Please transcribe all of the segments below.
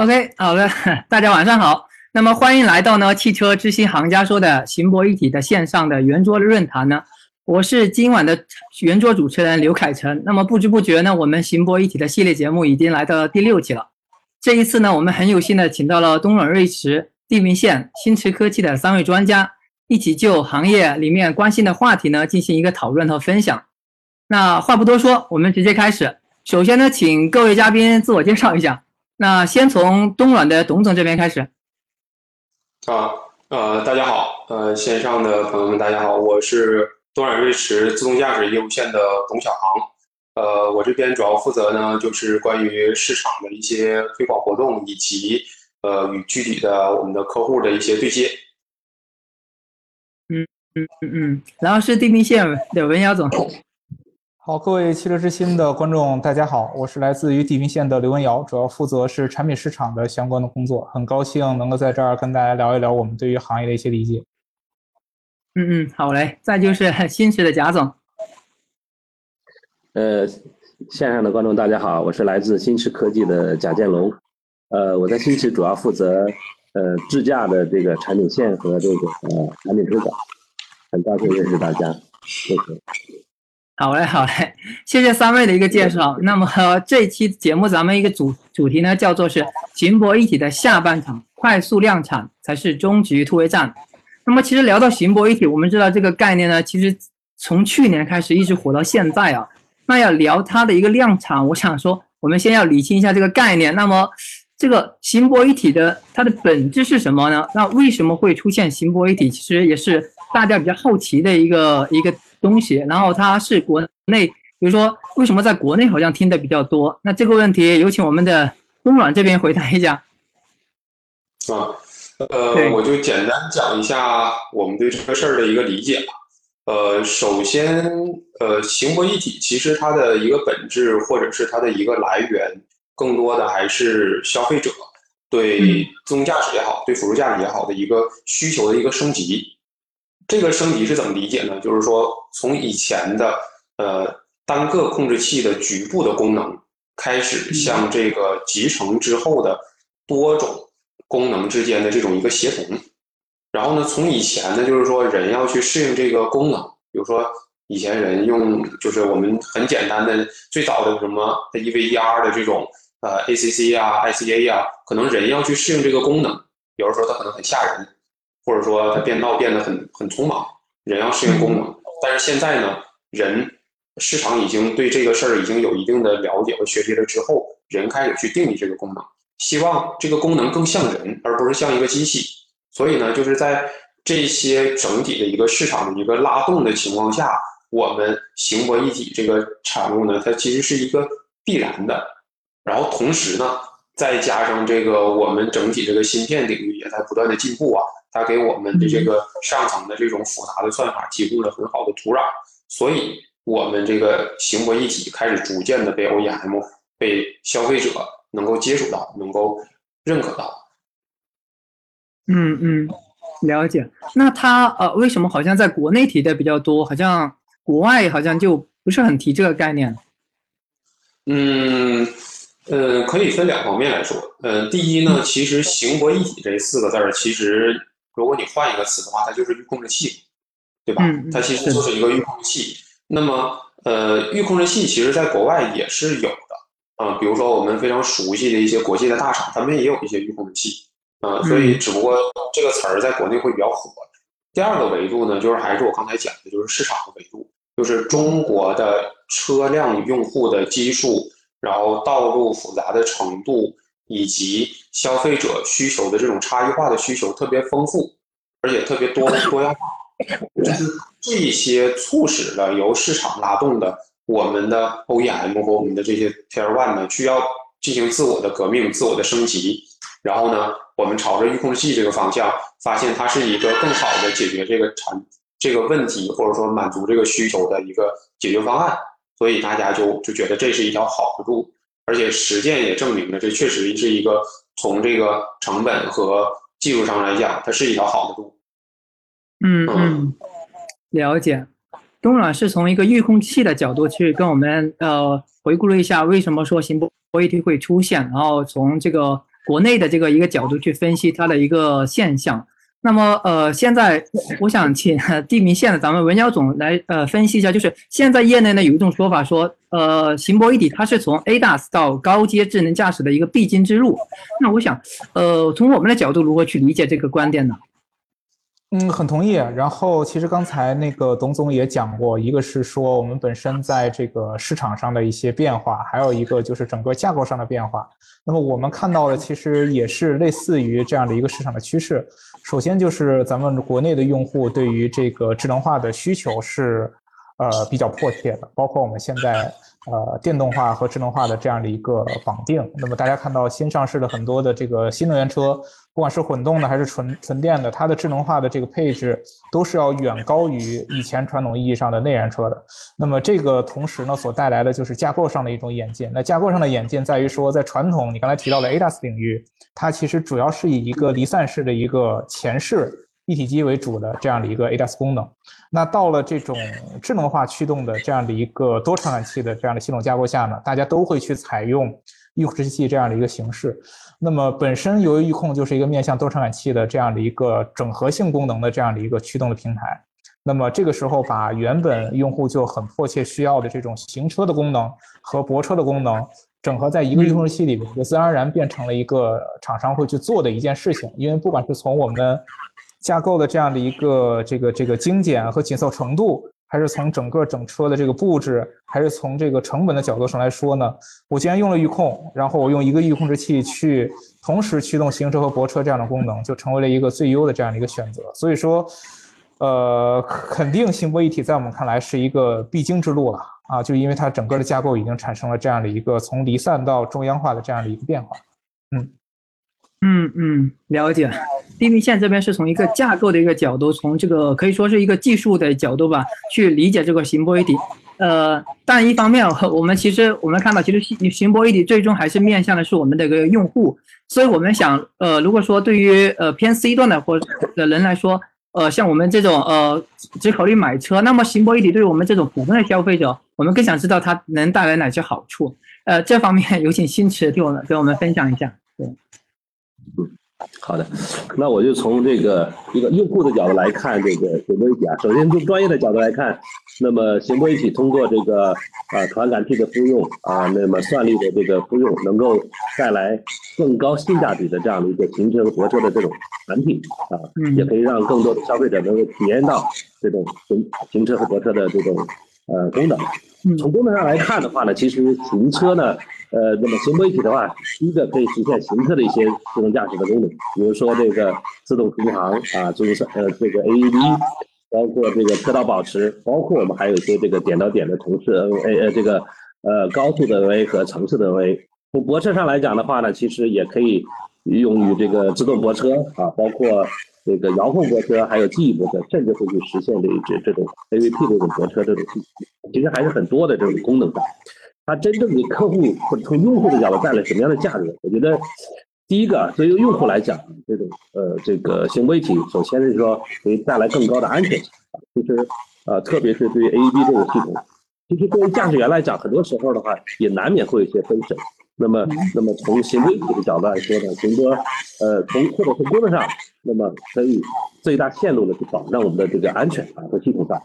OK，好的，大家晚上好。那么欢迎来到呢汽车知心行家说的行博一体的线上的圆桌论坛呢。我是今晚的 圆桌主持人刘凯成。那么不知不觉呢，我们行博一体的系列节目已经来到了第六期了。这一次呢，我们很有幸的请到了东软瑞驰、地平线、新驰科技的三位专家，一起就行业里面关心的话题呢进行一个讨论和分享。那话不多说，我们直接开始。首先呢，请各位嘉宾自我介绍一下。那先从东软的董总这边开始。啊，呃，大家好，呃，线上的朋友们，大家好，我是东软瑞驰自动驾驶业务线的董小航。呃，我这边主要负责呢，就是关于市场的一些推广活动，以及呃与具体的我们的客户的一些对接。嗯嗯嗯嗯，然后是地平线的文尧总。好，各位汽车之心的观众，大家好，我是来自于地平线的刘文瑶，主要负责是产品市场的相关的工作，很高兴能够在这儿跟大家聊一聊我们对于行业的一些理解。嗯嗯，好嘞，再就是 新驰的贾总。呃，线上的观众大家好，我是来自新驰科技的贾建龙，呃，我在新驰主要负责呃智驾的这个产品线和这个呃产品推广，很高兴认识大家，谢谢。好嘞，好嘞，谢谢三位的一个介绍。那么这期节目咱们一个主主题呢，叫做是行博一体的下半场，快速量产才是终局突围战。那么其实聊到行博一体，我们知道这个概念呢，其实从去年开始一直火到现在啊。那要聊它的一个量产，我想说，我们先要理清一下这个概念。那么这个行博一体的它的本质是什么呢？那为什么会出现行博一体？其实也是大家比较好奇的一个一个。东西，然后它是国内，比如说为什么在国内好像听的比较多？那这个问题有请我们的东软这边回答一下。啊，呃，我就简单讲一下我们对这个事儿的一个理解吧。呃，首先，呃，行博一体其实它的一个本质或者是它的一个来源，更多的还是消费者对自动驾驶也好，对辅助驾驶也好的一个需求的一个升级。这个升级是怎么理解呢？就是说，从以前的呃单个控制器的局部的功能，开始向这个集成之后的多种功能之间的这种一个协同。然后呢，从以前呢，就是说人要去适应这个功能，比如说以前人用就是我们很简单的最早的什么 EVER 的这种呃 ACC 啊 ICA 啊，可能人要去适应这个功能，有的时候它可能很吓人。或者说它变道变得很很匆忙，人要适应功能。但是现在呢，人市场已经对这个事儿已经有一定的了解和学习了之后，人开始去定义这个功能，希望这个功能更像人，而不是像一个机器。所以呢，就是在这些整体的一个市场的一个拉动的情况下，我们行博一体这个产物呢，它其实是一个必然的。然后同时呢，再加上这个我们整体这个芯片领域也在不断的进步啊。它给我们的这个上层的这种复杂的算法提供了很好的土壤，所以我们这个行博一体开始逐渐的被 OEM、被消费者能够接触到，能够认可到。嗯嗯，了解。那它呃，为什么好像在国内提的比较多，好像国外好像就不是很提这个概念？嗯。呃，可以分两方面来说。嗯，第一呢，其实行博一体这四个字儿，其实如果你换一个词的话，它就是预控制器，对吧？它其实就是一个预控制器。那么，呃，预控制器其实在国外也是有的啊，比如说我们非常熟悉的一些国际的大厂，他们也有一些预控制器啊。所以，只不过这个词儿在国内会比较火。第二个维度呢，就是还是我刚才讲的，就是市场的维度，就是中国的车辆用户的基数。然后道路复杂的程度，以及消费者需求的这种差异化的需求特别丰富，而且特别多多样化，就是这些促使了由市场拉动的我们的 OEM 和我们的这些 Tier One 呢，需要进行自我的革命、自我的升级。然后呢，我们朝着预控制器这个方向，发现它是一个更好的解决这个产这个问题，或者说满足这个需求的一个解决方案。所以大家就就觉得这是一条好的路，而且实践也证明了这确实是一个从这个成本和技术上来讲，它是一条好的路。嗯嗯，了解。东软是从一个预控器的角度去跟我们呃回顾了一下，为什么说行博一体会出现，然后从这个国内的这个一个角度去分析它的一个现象。那么，呃，现在我想请地名线的咱们文瑶总来呃分析一下，就是现在业内呢有一种说法说，呃，行博一体它是从 ADAS 到高阶智能驾驶的一个必经之路。那我想，呃，从我们的角度如何去理解这个观点呢？嗯，很同意。然后，其实刚才那个董总也讲过，一个是说我们本身在这个市场上的一些变化，还有一个就是整个架构上的变化。那么我们看到的其实也是类似于这样的一个市场的趋势。首先就是咱们国内的用户对于这个智能化的需求是，呃，比较迫切的，包括我们现在。呃，电动化和智能化的这样的一个绑定，那么大家看到新上市的很多的这个新能源车，不管是混动的还是纯纯电的，它的智能化的这个配置都是要远高于以前传统意义上的内燃车的。那么这个同时呢，所带来的就是架构上的一种演进。那架构上的演进在于说，在传统你刚才提到的 ADAS 领域，它其实主要是以一个离散式的一个前视。一体机为主的这样的一个 ADAS 功能，那到了这种智能化驱动的这样的一个多传感器的这样的系统架构下呢，大家都会去采用预控制器这样的一个形式。那么本身由于预控就是一个面向多传感器的这样的一个整合性功能的这样的一个驱动的平台，那么这个时候把原本用户就很迫切需要的这种行车的功能和泊车的功能整合在一个预控制器里面，就自然而然变成了一个厂商会去做的一件事情。因为不管是从我们架构的这样的一个这个这个精简和紧凑程度，还是从整个整车的这个布置，还是从这个成本的角度上来说呢？我既然用了预控，然后我用一个预控制器去同时驱动行车和泊车这样的功能，就成为了一个最优的这样的一个选择。所以说，呃，肯定行泊一体在我们看来是一个必经之路了啊！就因为它整个的架构已经产生了这样的一个从离散到中央化的这样的一个变化。嗯嗯嗯，了解。地平线这边是从一个架构的一个角度，从这个可以说是一个技术的角度吧，去理解这个行波一体。呃，但一方面，我们其实我们看到，其实行行波一体最终还是面向的是我们的一个用户。所以我们想，呃，如果说对于呃偏 C 端的或的人来说，呃，像我们这种呃只考虑买车，那么行波一体对于我们这种普通的消费者，我们更想知道它能带来哪些好处。呃，这方面有请新驰替我们给我们分享一下。对。好的，那我就从这个一个用户的角度来看这个行波一体啊。首先从专业的角度来看，那么行波一体通过这个啊传感器的复用啊，那么算力的这个复用，能够带来更高性价比的这样的一个行车和泊车的这种产品啊，也可以让更多的消费者能够体验到这种行行车和泊车的这种呃功能。从功能上来看的话呢，其实行车呢。呃，那么行波一体的话，第一个可以实现行车的一些自动驾驶的功能，比如说这个自动巡航啊，就是呃这个 AEB，包括这个车道保持，包括我们还有一些这个点到点的城市 NA 呃这个呃高速的 NA 和城市的 NA。从泊车上来讲的话呢，其实也可以用于这个自动泊车啊，包括这个遥控泊车，还有记忆泊车，甚至会去实现这这这种 AVP 这种泊车这种系统，其实还是很多的这种功能的。它真正给客户或者从用户的角度带来什么样的价值？我觉得，第一个，对于用户来讲，这种呃这个行为体，首先是说可以带来更高的安全性啊。其实，呃，特别是对于 AEB 这个系统，其实对于驾驶员来讲，很多时候的话也难免会有一些分神。那么，那么从行为体的角度来说呢，行多呃从或者从功能上，那么可以最大限度的去保障我们的这个安全啊和系统上。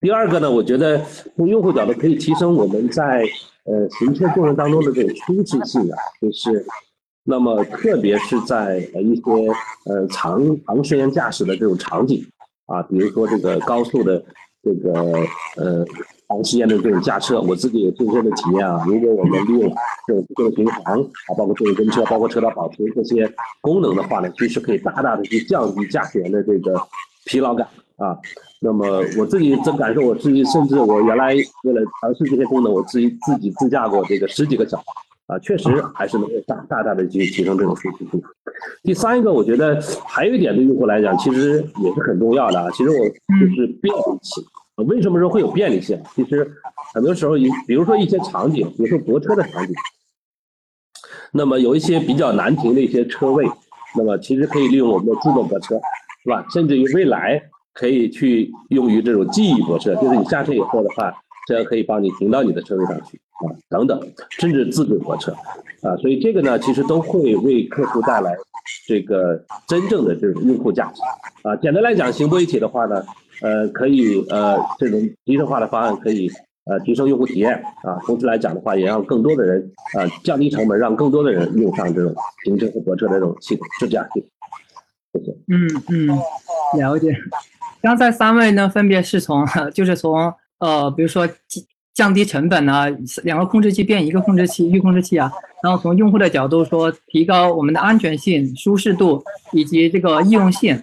第二个呢，我觉得从用户角度可以提升我们在呃行车过程当中的这种舒适性啊，就是那么特别是在呃一些呃长长时间驾驶的这种场景啊，比如说这个高速的这个呃长时间的这种驾车，我自己也亲身的体验啊。如果我们利用这种自动巡航啊，包括自动跟车，包括车道保持这些功能的话呢，其实可以大大的去降低驾驶员的这个疲劳感啊。那么我自己这感受，我自己甚至我原来为了尝试这些功能，我自己自己自驾过这个十几个小时，啊，确实还是能够大大大的去提升这种舒适度。第三一个，我觉得还有一点对用户来讲，其实也是很重要的啊。其实我就是便利性。为什么说会有便利性？其实很多时候，一比如说一些场景，比如说泊车的场景，那么有一些比较难停的一些车位，那么其实可以利用我们的自动泊车，是吧？甚至于未来。可以去用于这种记忆泊车，就是你下车以后的话，这样可以帮你停到你的车位上去啊，等等，甚至自助泊车啊，所以这个呢，其实都会为客户带来这个真正的这种用户价值啊。简单来讲，行博一体的话呢，呃，可以呃这种集成化的方案可以呃提升用户体验啊，同时来讲的话，也让更多的人呃降低成本，让更多的人用上这种停车和泊车的这种系统自驾系统。谢谢。嗯嗯，了解。刚才三位呢，分别是从就是从呃，比如说降低成本啊，两个控制器变一个控制器，预控制器啊，然后从用户的角度说，提高我们的安全性、舒适度以及这个易用性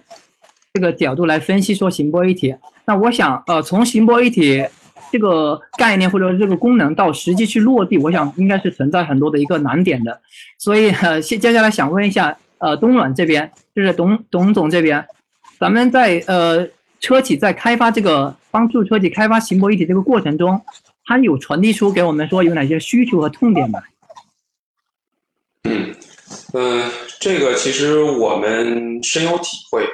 这个角度来分析说行波一体。那我想呃，从行波一体这个概念或者这个功能到实际去落地，我想应该是存在很多的一个难点的。所以呃，接接下来想问一下呃，东软这边就是董董总这边，咱们在呃。车企在开发这个帮助车企开发行博一体这个过程中，它有传递出给我们说有哪些需求和痛点吗？嗯嗯，这个其实我们深有体会。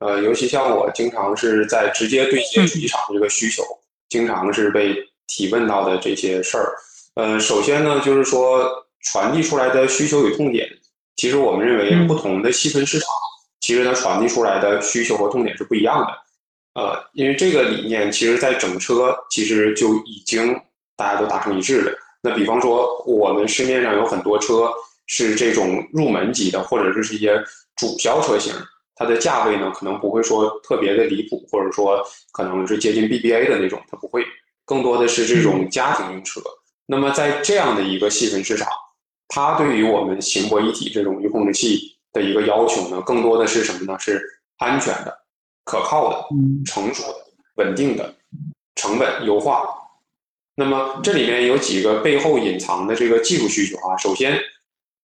呃，尤其像我经常是在直接对接主机厂这个需求，经常是被提问到的这些事儿。呃，首先呢，就是说传递出来的需求与痛点，其实我们认为不同的细分市场，其实它传递出来的需求和痛点是不一样的。呃，因为这个理念，其实在整车其实就已经大家都达成一致了。那比方说，我们市面上有很多车是这种入门级的，或者是一些主销车型，它的价位呢可能不会说特别的离谱，或者说可能是接近 BBA 的那种，它不会，更多的是这种家庭用车。那么在这样的一个细分市场，它对于我们行博一体这种预控制器的一个要求呢，更多的是什么呢？是安全的。可靠的、成熟的、稳定的，成本优化。那么这里面有几个背后隐藏的这个技术需求啊。首先，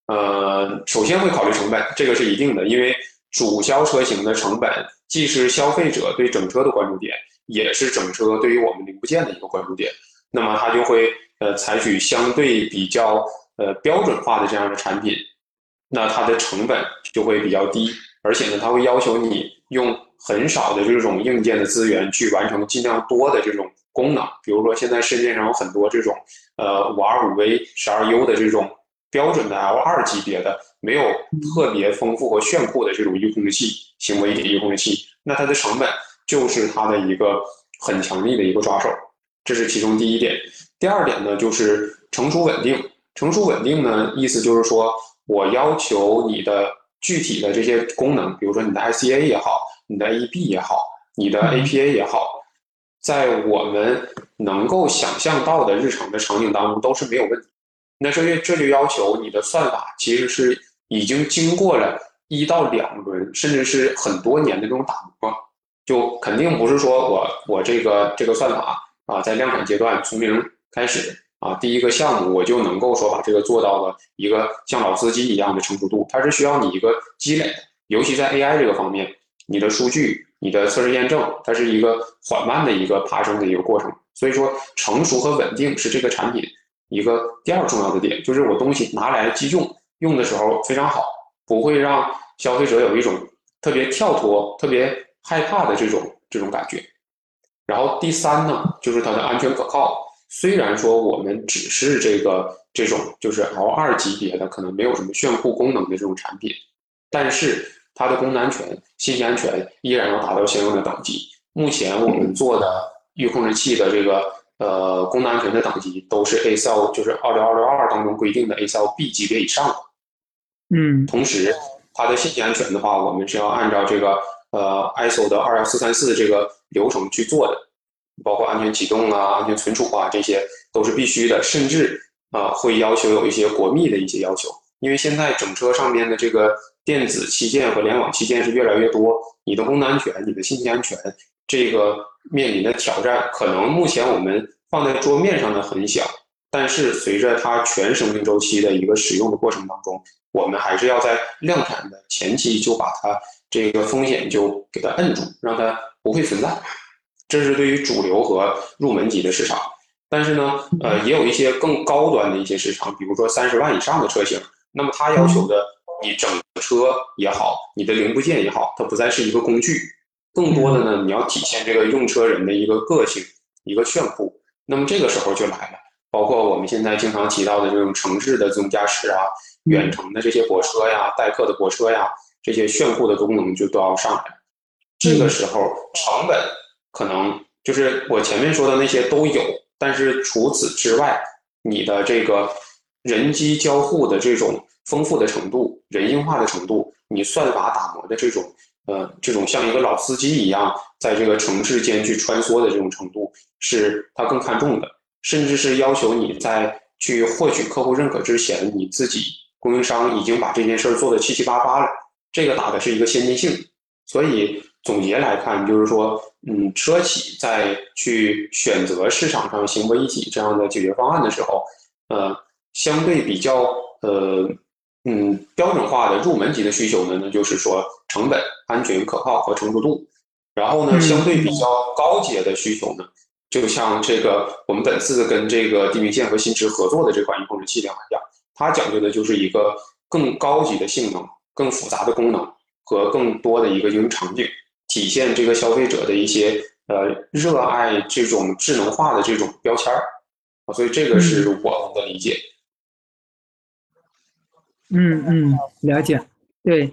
呃，首先会考虑成本，这个是一定的，因为主销车型的成本既是消费者对整车的关注点，也是整车对于我们零部件的一个关注点。那么它就会呃采取相对比较呃标准化的这样的产品，那它的成本就会比较低，而且呢，它会要求你用。很少的这种硬件的资源去完成尽量多的这种功能，比如说现在市面上有很多这种呃五二五 V 十二 U 的这种标准的 L 二级别的，没有特别丰富和炫酷的这种预控制器，行为点预控制器，那它的成本就是它的一个很强力的一个抓手，这是其中第一点。第二点呢，就是成熟稳定。成熟稳定呢，意思就是说我要求你的具体的这些功能，比如说你的 ICA 也好。你的 AEB 也好，你的 APA 也好，在我们能够想象到的日常的场景当中都是没有问题。那这这就要求你的算法其实是已经经过了一到两轮，甚至是很多年的这种打磨，就肯定不是说我我这个这个算法啊，在量产阶段从零开始啊，第一个项目我就能够说把这个做到了一个像老司机一样的成熟度，它是需要你一个积累的，尤其在 AI 这个方面。你的数据、你的测试验证，它是一个缓慢的一个爬升的一个过程。所以说，成熟和稳定是这个产品一个第二重要的点，就是我东西拿来即用，用的时候非常好，不会让消费者有一种特别跳脱、特别害怕的这种这种感觉。然后第三呢，就是它的安全可靠。虽然说我们只是这个这种就是 L 二级别的，可能没有什么炫酷功能的这种产品，但是。它的功能安全、信息安全依然要达到相应的等级。目前我们做的预控制器的这个呃功能安全的等级都是 ASIL，就是二六二六二当中规定的 ASIL B 级别以上的。嗯，同时它的信息安全的话，我们是要按照这个呃 ISO 的二幺四三四这个流程去做的，包括安全启动啊、安全存储啊，这些都是必须的，甚至啊会要求有一些国密的一些要求，因为现在整车上面的这个。电子器件和联网器件是越来越多，你的功能安全、你的信息安全，这个面临的挑战，可能目前我们放在桌面上的很小，但是随着它全生命周期的一个使用的过程当中，我们还是要在量产的前期就把它这个风险就给它摁住，让它不会存在。这是对于主流和入门级的市场，但是呢，呃，也有一些更高端的一些市场，比如说三十万以上的车型，那么它要求的。你整车也好，你的零部件也好，它不再是一个工具，更多的呢，你要体现这个用车人的一个个性、一个炫酷，那么这个时候就来了，包括我们现在经常提到的这种城市的自动驾驶啊，远程的这些泊车呀、代客的泊车呀，这些炫酷的功能就都要上来。这个时候成本可能就是我前面说的那些都有，但是除此之外，你的这个人机交互的这种丰富的程度、人性化的程度，你算法打磨的这种。呃，这种像一个老司机一样，在这个城市间去穿梭的这种程度，是他更看重的，甚至是要求你在去获取客户认可之前，你自己供应商已经把这件事儿做的七七八八了。这个打的是一个先进性。所以总结来看，就是说，嗯，车企在去选择市场上行为一体这样的解决方案的时候，呃，相对比较呃。嗯，标准化的入门级的需求呢，那就是说成本、安全、可靠和成熟度。然后呢，相对比较高阶的需求呢，就像这个我们本次跟这个地平线和新驰合作的这款音控制器两样，它讲究的就是一个更高级的性能、更复杂的功能和更多的一个应用场景，体现这个消费者的一些呃热爱这种智能化的这种标签儿啊。所以这个是我们的理解。嗯嗯嗯，了解。对，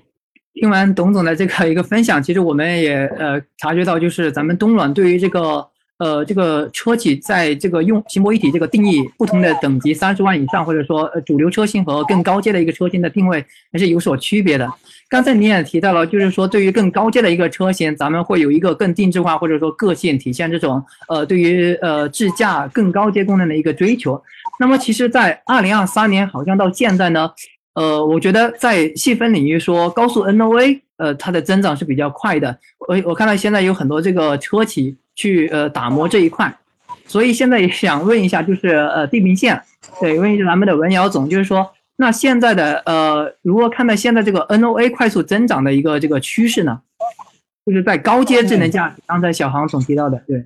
听完董总的这个一个分享，其实我们也呃察觉到，就是咱们东软对于这个呃这个车企在这个用行博一体这个定义不同的等级三十万以上，或者说呃主流车型和更高阶的一个车型的定位还是有所区别的。刚才你也提到了，就是说对于更高阶的一个车型，咱们会有一个更定制化或者说个性体现这种呃对于呃智驾更高阶功能的一个追求。那么其实，在二零二三年好像到现在呢。呃，我觉得在细分领域说高速 NOA，呃，它的增长是比较快的。我我看到现在有很多这个车企去呃打磨这一块，所以现在也想问一下，就是呃地平线，对，问一下咱们的文瑶总，就是说，那现在的呃，如何看待现在这个 NOA 快速增长的一个这个趋势呢？就是在高阶智能驾驶，刚才小航总提到的，对，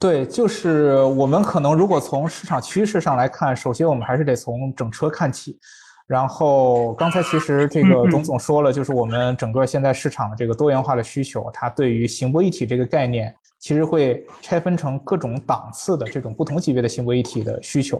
对，就是我们可能如果从市场趋势上来看，首先我们还是得从整车看起。然后刚才其实这个董总说了，就是我们整个现在市场的这个多元化的需求，它对于行博一体这个概念，其实会拆分成各种档次的这种不同级别的行博一体的需求。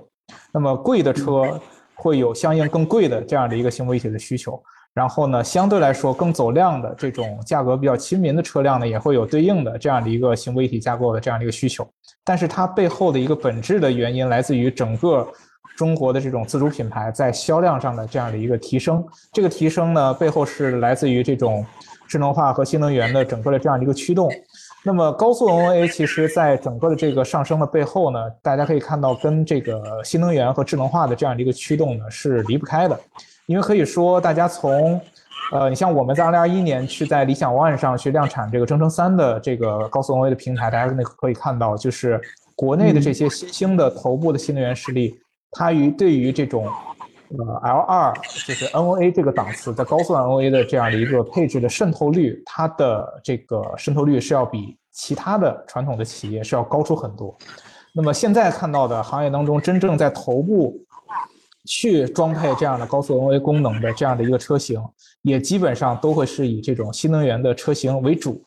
那么贵的车会有相应更贵的这样的一个行博一体的需求，然后呢，相对来说更走量的这种价格比较亲民的车辆呢，也会有对应的这样的一个行博一体架构的这样的一个需求。但是它背后的一个本质的原因来自于整个。中国的这种自主品牌在销量上的这样的一个提升，这个提升呢，背后是来自于这种智能化和新能源的整个的这样的一个驱动。那么高速 NOA 其实在整个的这个上升的背后呢，大家可以看到跟这个新能源和智能化的这样的一个驱动呢是离不开的。因为可以说，大家从呃，你像我们在2021年去在理想 ONE 上去量产这个征程三的这个高速 NOA 的平台，大家那可以看到，就是国内的这些新兴的头部的新能源势力。它于对于这种，呃，L2 就是 NOA 这个档次在高速 NOA 的这样的一个配置的渗透率，它的这个渗透率是要比其他的传统的企业是要高出很多。那么现在看到的行业当中，真正在头部去装配这样的高速 NOA 功能的这样的一个车型，也基本上都会是以这种新能源的车型为主。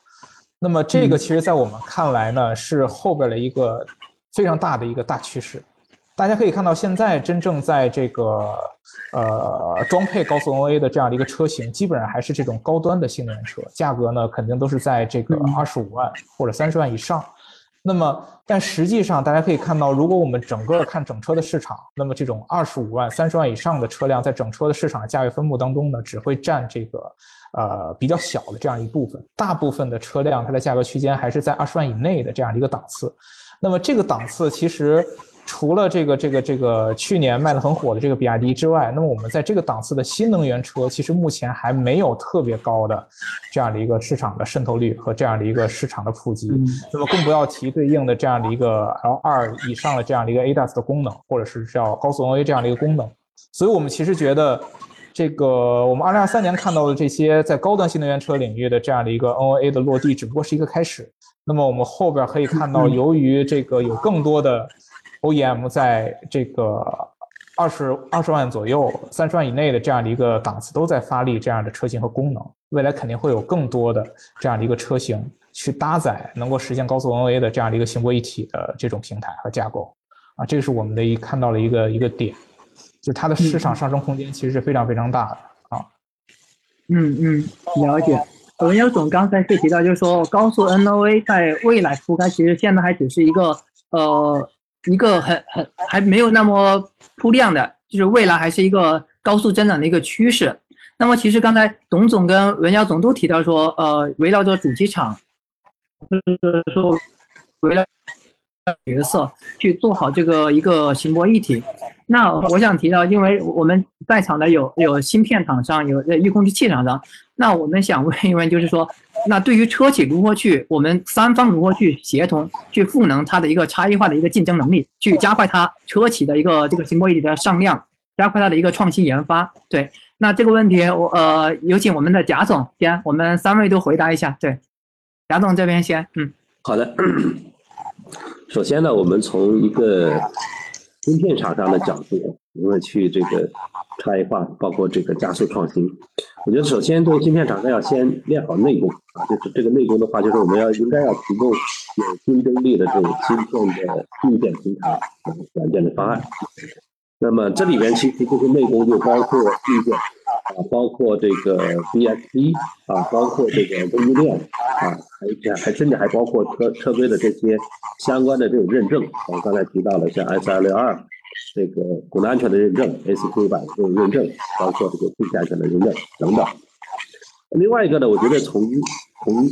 那么这个其实在我们看来呢，是后边的一个非常大的一个大趋势。大家可以看到，现在真正在这个呃装配高速 NOA 的这样的一个车型，基本上还是这种高端的新能源车，价格呢肯定都是在这个二十五万或者三十万以上。那么，但实际上大家可以看到，如果我们整个看整车的市场，那么这种二十五万、三十万以上的车辆，在整车的市场价位分布当中呢，只会占这个呃比较小的这样一部分，大部分的车辆它的价格区间还是在二十万以内的这样的一个档次。那么这个档次其实。除了这个这个这个去年卖的很火的这个比亚迪之外，那么我们在这个档次的新能源车，其实目前还没有特别高的这样的一个市场的渗透率和这样的一个市场的普及。那么更不要提对应的这样的一个 L 二以上的这样的一个 ADAS 的功能，或者是叫高速 NA 这样的一个功能。所以我们其实觉得，这个我们二零二三年看到的这些在高端新能源车领域的这样的一个 NOA 的落地，只不过是一个开始。那么我们后边可以看到，由于这个有更多的 OEM 在这个二十二十万左右、三十万以内的这样的一个档次都在发力这样的车型和功能，未来肯定会有更多的这样的一个车型去搭载能够实现高速 NOA 的这样的一个行博一体的这种平台和架构啊，这个是我们的一看到了一个一个点，就它的市场上升空间其实是非常非常大的啊。嗯嗯，了解。文耀总刚才是提到，就是说高速 NOA 在未来覆盖，其实现在还只是一个呃一个很很还没有那么铺量的，就是未来还是一个高速增长的一个趋势。那么其实刚才董总跟文耀总都提到说，呃，围绕着主机厂，就是说围绕角色去做好这个一个行博一体。那我想提到，因为我们在场的有有芯片厂商，有预控制器厂商，那我们想问一问，就是说，那对于车企如何去，我们三方如何去协同，去赋能它的一个差异化的一个竞争能力，去加快它车企的一个这个行博一体的上量，加快它的一个创新研发，对。那这个问题，我呃有请我们的贾总先，我们三位都回答一下。对，贾总这边先，嗯，好的。首先呢，我们从一个芯片厂商的角度，如何去这个差异化，包括这个加速创新。我觉得首先，这个芯片厂商要先练好内功啊，就是这个内功的话，就是我们要应该要提供有竞争力的这种芯片的硬件平台、软件的方案。那么这里边其实这些内功就包括硬件啊，包括这个 DSP 啊，包括这个供应链啊，还还甚至还包括车车规的这些相关的这种认证。我刚才提到了像 S L 六二这个功能安全的认证，S Q 版这种认证，包括这个配件安全的认证等等。另外一个呢，我觉得从从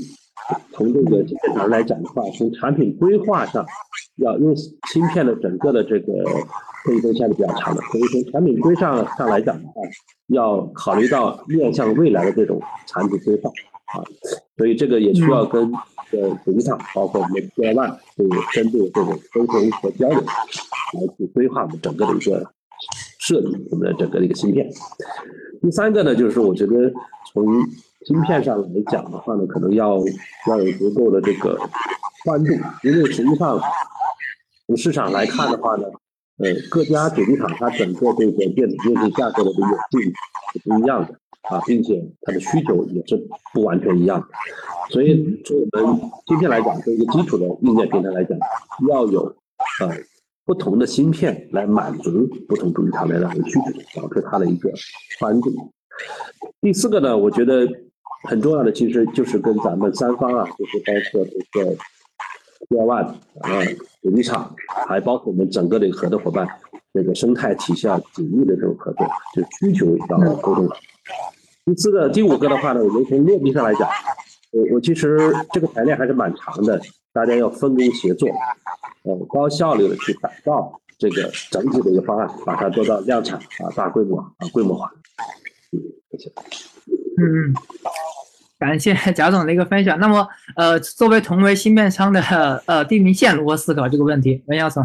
从这个芯片厂来讲的话，从产品规划上，要因为芯片的整个的这个。可以说相对比较长的，所以从产品规上上来讲的话，要考虑到面向未来的这种产品规划啊，所以这个也需要跟呃主机厂，包括我们的 Tier One，去深度这种沟通和交流，来去规划我们整个的一个设计我们的整个的一个芯片。第三个呢，就是说我觉得从芯片上来讲的话呢，可能要要有足够的这个宽度，因为实际上从市场来看的话呢。呃，各家主机厂它整个这个电子电器架构的这个定是不一样的啊，并且它的需求也是不完全一样的。所以从我们今天来讲，作为一个基础的硬件平台来讲，要有呃不同的芯片来满足不同主机厂的这个需求，导致它的一个宽度。第四个呢，我觉得很重要的其实就是跟咱们三方啊，就是包括这个。Tier One 啊，主机厂，还包括我们整个的合作伙伴，这个生态体系要紧密的这种合作，就需求要沟通。第四个、第五个的话呢，我们从落地上来讲，我我其实这个排练还是蛮长的，大家要分工协作，呃，高效率的去打造这个整体的一个方案，把它做到量产啊，大规模啊，规模化。嗯，谢谢。嗯。感谢贾总的一个分享。那么，呃，作为同为芯片商的呃地平线如何思考这个问题？文耀总，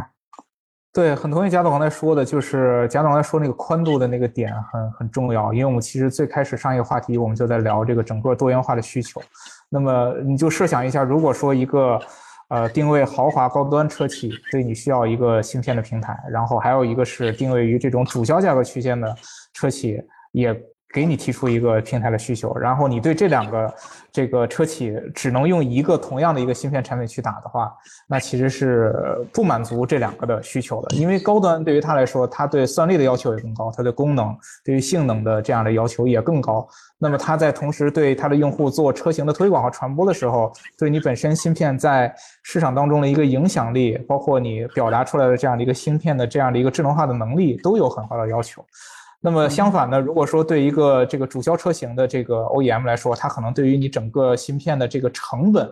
对，很同意贾总刚才说的，就是贾总刚才说那个宽度的那个点很很重要。因为我们其实最开始上一个话题，我们就在聊这个整个多元化的需求。那么你就设想一下，如果说一个呃定位豪华高端车企，对你需要一个芯片的平台，然后还有一个是定位于这种主销价格区间的车企，也。给你提出一个平台的需求，然后你对这两个这个车企只能用一个同样的一个芯片产品去打的话，那其实是不满足这两个的需求的。因为高端对于它来说，它对算力的要求也更高，它的功能对于性能的这样的要求也更高。那么它在同时对它的用户做车型的推广和传播的时候，对你本身芯片在市场当中的一个影响力，包括你表达出来的这样的一个芯片的这样的一个智能化的能力，都有很高的要求。那么相反呢，如果说对一个这个主销车型的这个 OEM 来说，它可能对于你整个芯片的这个成本，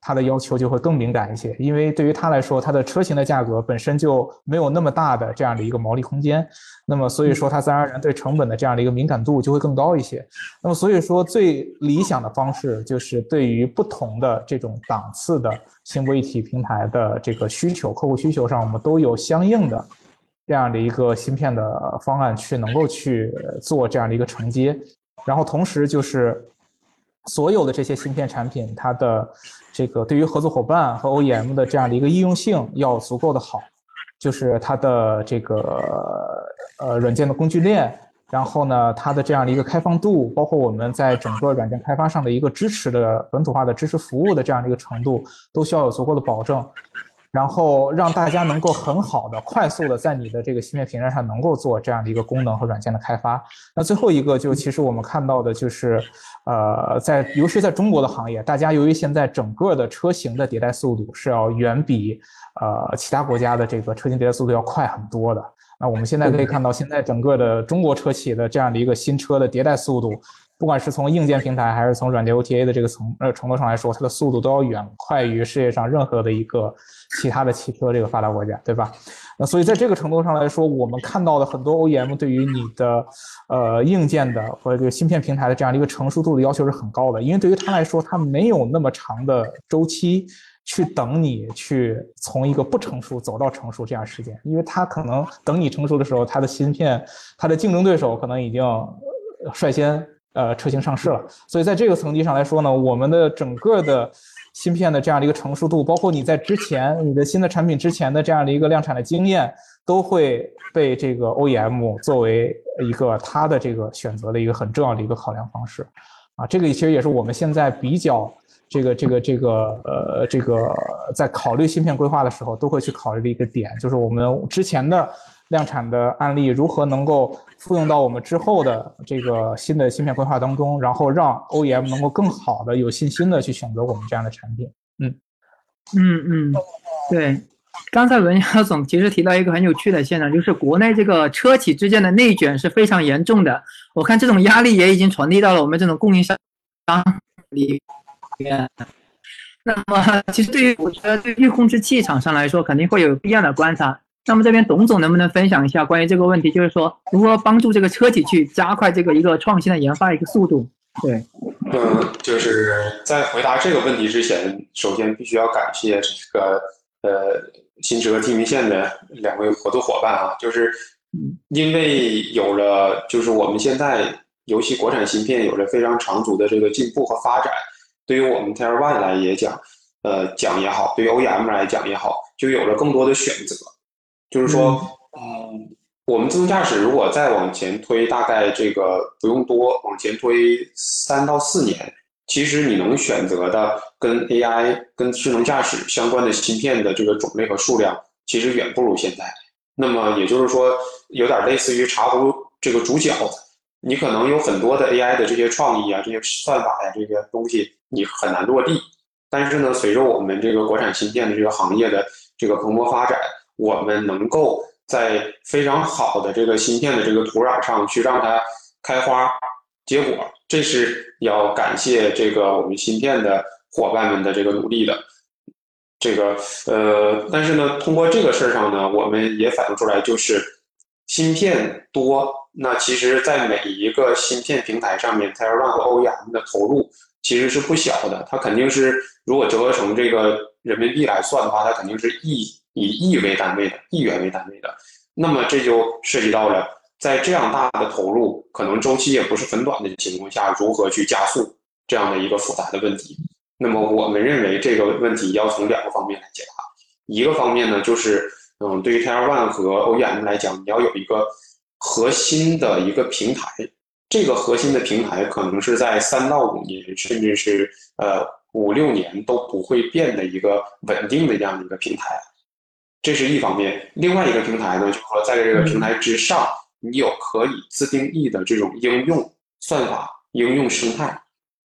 它的要求就会更敏感一些，因为对于它来说，它的车型的价格本身就没有那么大的这样的一个毛利空间，那么所以说它自然而然对成本的这样的一个敏感度就会更高一些。那么所以说最理想的方式就是对于不同的这种档次的新博一体平台的这个需求，客户需求上我们都有相应的。这样的一个芯片的方案去能够去做这样的一个承接，然后同时就是所有的这些芯片产品，它的这个对于合作伙伴和 OEM 的这样的一个应用性要足够的好，就是它的这个呃软件的工具链，然后呢，它的这样的一个开放度，包括我们在整个软件开发上的一个支持的本土化的支持服务的这样的一个程度，都需要有足够的保证。然后让大家能够很好的、快速的在你的这个芯片平台上能够做这样的一个功能和软件的开发。那最后一个就其实我们看到的就是，呃，在尤其在中国的行业，大家由于现在整个的车型的迭代速度是要远比呃其他国家的这个车型迭代速度要快很多的。那我们现在可以看到，现在整个的中国车企的这样的一个新车的迭代速度。不管是从硬件平台还是从软件 OTA 的这个层呃程度上来说，它的速度都要远快于世界上任何的一个其他的汽车这个发达国家，对吧？那所以在这个程度上来说，我们看到的很多 OEM 对于你的呃硬件的或者这个芯片平台的这样的一个成熟度的要求是很高的，因为对于他来说，他没有那么长的周期去等你去从一个不成熟走到成熟这样时间，因为他可能等你成熟的时候，他的芯片他的竞争对手可能已经率先。呃，车型上市了，所以在这个层级上来说呢，我们的整个的芯片的这样的一个成熟度，包括你在之前你的新的产品之前的这样的一个量产的经验，都会被这个 OEM 作为一个它的这个选择的一个很重要的一个考量方式。啊，这个其实也是我们现在比较这个这个这个呃这个在考虑芯片规划的时候都会去考虑的一个点，就是我们之前的。量产的案例如何能够复用到我们之后的这个新的芯片规划当中，然后让 OEM 能够更好的、有信心的去选择我们这样的产品？嗯嗯嗯，对。刚才文耀总其实提到一个很有趣的现象，就是国内这个车企之间的内卷是非常严重的。我看这种压力也已经传递到了我们这种供应商里面。那么，其实对于我觉得对于控制器厂商来说，肯定会有不一样的观察。那么这边董总能不能分享一下关于这个问题，就是说如何帮助这个车企去加快这个一个创新的研发一个速度？对，嗯，就是在回答这个问题之前，首先必须要感谢这个呃新车和地平线的两位合作伙伴啊，就是因为有了就是我们现在尤其国产芯片有着非常长足的这个进步和发展，对于我们 Tier One 来也讲，呃讲也好，对于 OEM 来讲也好，就有了更多的选择。就是说，嗯，我们自动驾驶如果再往前推，大概这个不用多，往前推三到四年，其实你能选择的跟 AI、跟智能驾驶相关的芯片的这个种类和数量，其实远不如现在。那么也就是说，有点类似于茶壶这个煮饺子，你可能有很多的 AI 的这些创意啊，这些算法呀，这些东西你很难落地。但是呢，随着我们这个国产芯片的这个行业的这个蓬勃发展，我们能够在非常好的这个芯片的这个土壤上去让它开花结果，这是要感谢这个我们芯片的伙伴们的这个努力的。这个呃，但是呢，通过这个事儿上呢，我们也反映出来，就是芯片多，那其实在每一个芯片平台上面，Tier One 和 OEM 的投入其实是不小的。它肯定是如果折合成这个人民币来算的话，它肯定是亿。以亿为单位的，亿元为单位的，那么这就涉及到了，在这样大的投入，可能周期也不是很短的情况下，如何去加速这样的一个复杂的问题。那么我们认为这个问题要从两个方面来解答。一个方面呢，就是嗯，对于 Tier One 和 OEM 来讲，你要有一个核心的一个平台，这个核心的平台可能是在三到五年，甚至是呃五六年都不会变的一个稳定的这样的一个平台。这是一方面，另外一个平台呢，就是说在这个平台之上，你有可以自定义的这种应用算法、应用生态。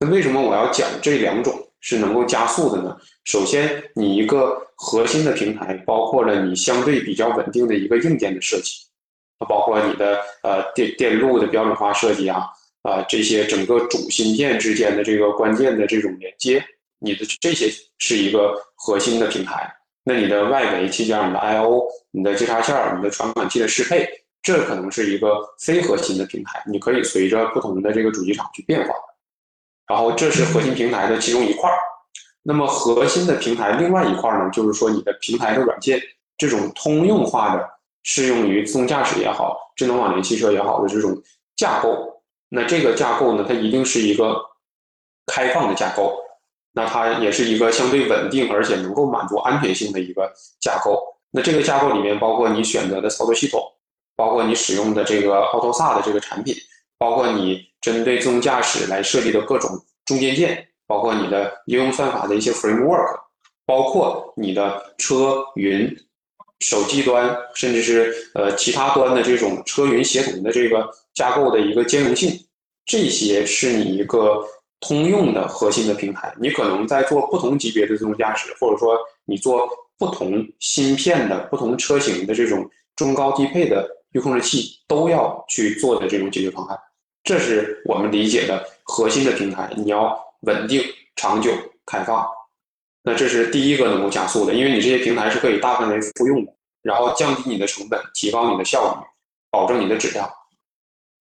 那为什么我要讲这两种是能够加速的呢？首先，你一个核心的平台，包括了你相对比较稳定的一个硬件的设计，包括你的呃电电路的标准化设计啊，啊这些整个主芯片之间的这个关键的这种连接，你的这些是一个核心的平台。那你的外围器件、你的 I/O、你的接插线、你的传感器的适配，这可能是一个非核心的平台，你可以随着不同的这个主机厂去变化。然后这是核心平台的其中一块儿。那么核心的平台另外一块儿呢，就是说你的平台的软件这种通用化的，适用于自动驾驶也好、智能网联汽车也好的这种架构。那这个架构呢，它一定是一个开放的架构。那它也是一个相对稳定，而且能够满足安全性的一个架构。那这个架构里面包括你选择的操作系统，包括你使用的这个 AutoSA 的这个产品，包括你针对自动驾驶来设计的各种中间件，包括你的应用算法的一些 framework，包括你的车云、手机端，甚至是呃其他端的这种车云协同的这个架构的一个兼容性，这些是你一个通用的核心的平台。你可能在做不同级别的自动驾驶，或者说你做不同芯片的不同车型的这种中高低配的。预控制器都要去做的这种解决方案，这是我们理解的核心的平台。你要稳定、长久、开放，那这是第一个能够加速的，因为你这些平台是可以大范围复用的，然后降低你的成本，提高你的效率，保证你的质量。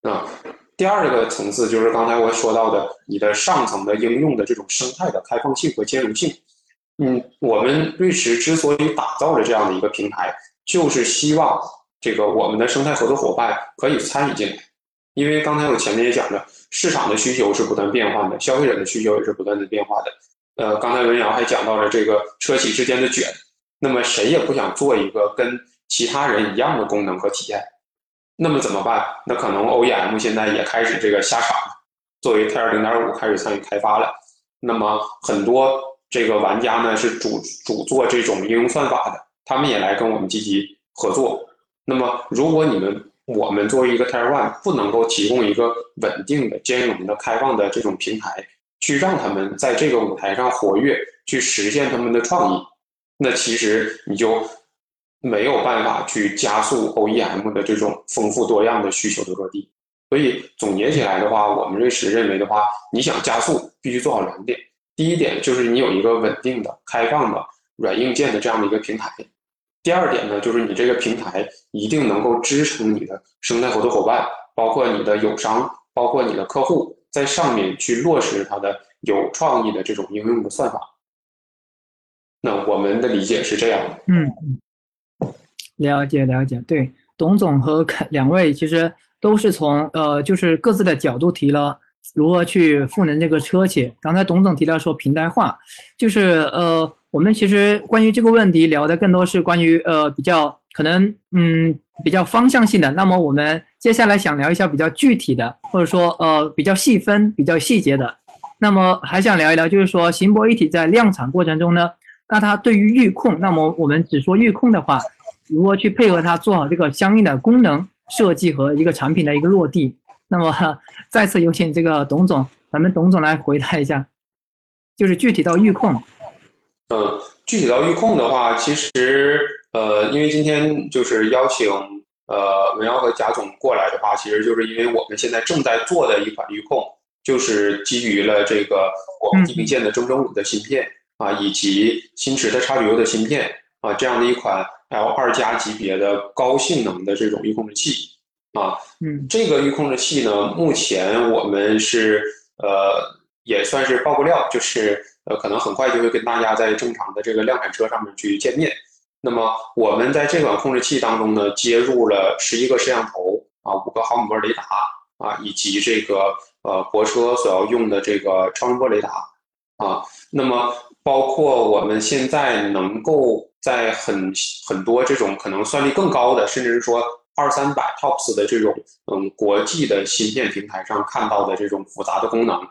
啊，第二个层次就是刚才我说到的，你的上层的应用的这种生态的开放性和兼容性。嗯，我们瑞驰之所以打造了这样的一个平台，就是希望。这个我们的生态合作伙伴可以参与进来，因为刚才我前面也讲了，市场的需求是不断变换的，消费者的需求也是不断的变化的。呃，刚才文瑶还讲到了这个车企之间的卷，那么谁也不想做一个跟其他人一样的功能和体验，那么怎么办？那可能 OEM 现在也开始这个下场，作为 Tier 零点五开始参与开发了。那么很多这个玩家呢是主主做这种应用算法的，他们也来跟我们积极合作。那么，如果你们我们作为一个 Tier One 不能够提供一个稳定的、兼容的、开放的这种平台，去让他们在这个舞台上活跃，去实现他们的创意，那其实你就没有办法去加速 OEM 的这种丰富多样的需求的落地。所以总结起来的话，我们瑞驰认为的话，你想加速，必须做好两点。第一点就是你有一个稳定的、开放的软硬件的这样的一个平台。第二点呢，就是你这个平台一定能够支撑你的生态合作伙伴，包括你的友商，包括你的客户，在上面去落实它的有创意的这种应用的算法。那我们的理解是这样的。嗯，了解了解。对，董总和两位其实都是从呃，就是各自的角度提了如何去赋能这个车企。刚才董总提到说平台化，就是呃。我们其实关于这个问题聊的更多是关于呃比较可能嗯比较方向性的。那么我们接下来想聊一下比较具体的，或者说呃比较细分、比较细节的。那么还想聊一聊，就是说行博一体在量产过程中呢，那它对于预控，那么我们只说预控的话，如何去配合它做好这个相应的功能设计和一个产品的一个落地？那么再次有请这个董总，咱们董总来回答一下，就是具体到预控。嗯，具体到预控的话，其实呃，因为今天就是邀请呃文瑶和贾总过来的话，其实就是因为我们现在正在做的一款预控，就是基于了这个我们地平线的铮整五的芯片啊，以及新驰的叉 U 的芯片啊，这样的一款 L 二加级别的高性能的这种预控制器啊。嗯，这个预控制器呢，目前我们是呃也算是爆个料，就是。呃，可能很快就会跟大家在正常的这个量产车上面去见面。那么我们在这款控制器当中呢，接入了十一个摄像头啊，五个毫米波雷达啊，以及这个呃泊车所要用的这个超声波雷达啊。那么包括我们现在能够在很很多这种可能算力更高的，甚至是说二三百 TOPS 的这种嗯国际的芯片平台上看到的这种复杂的功能。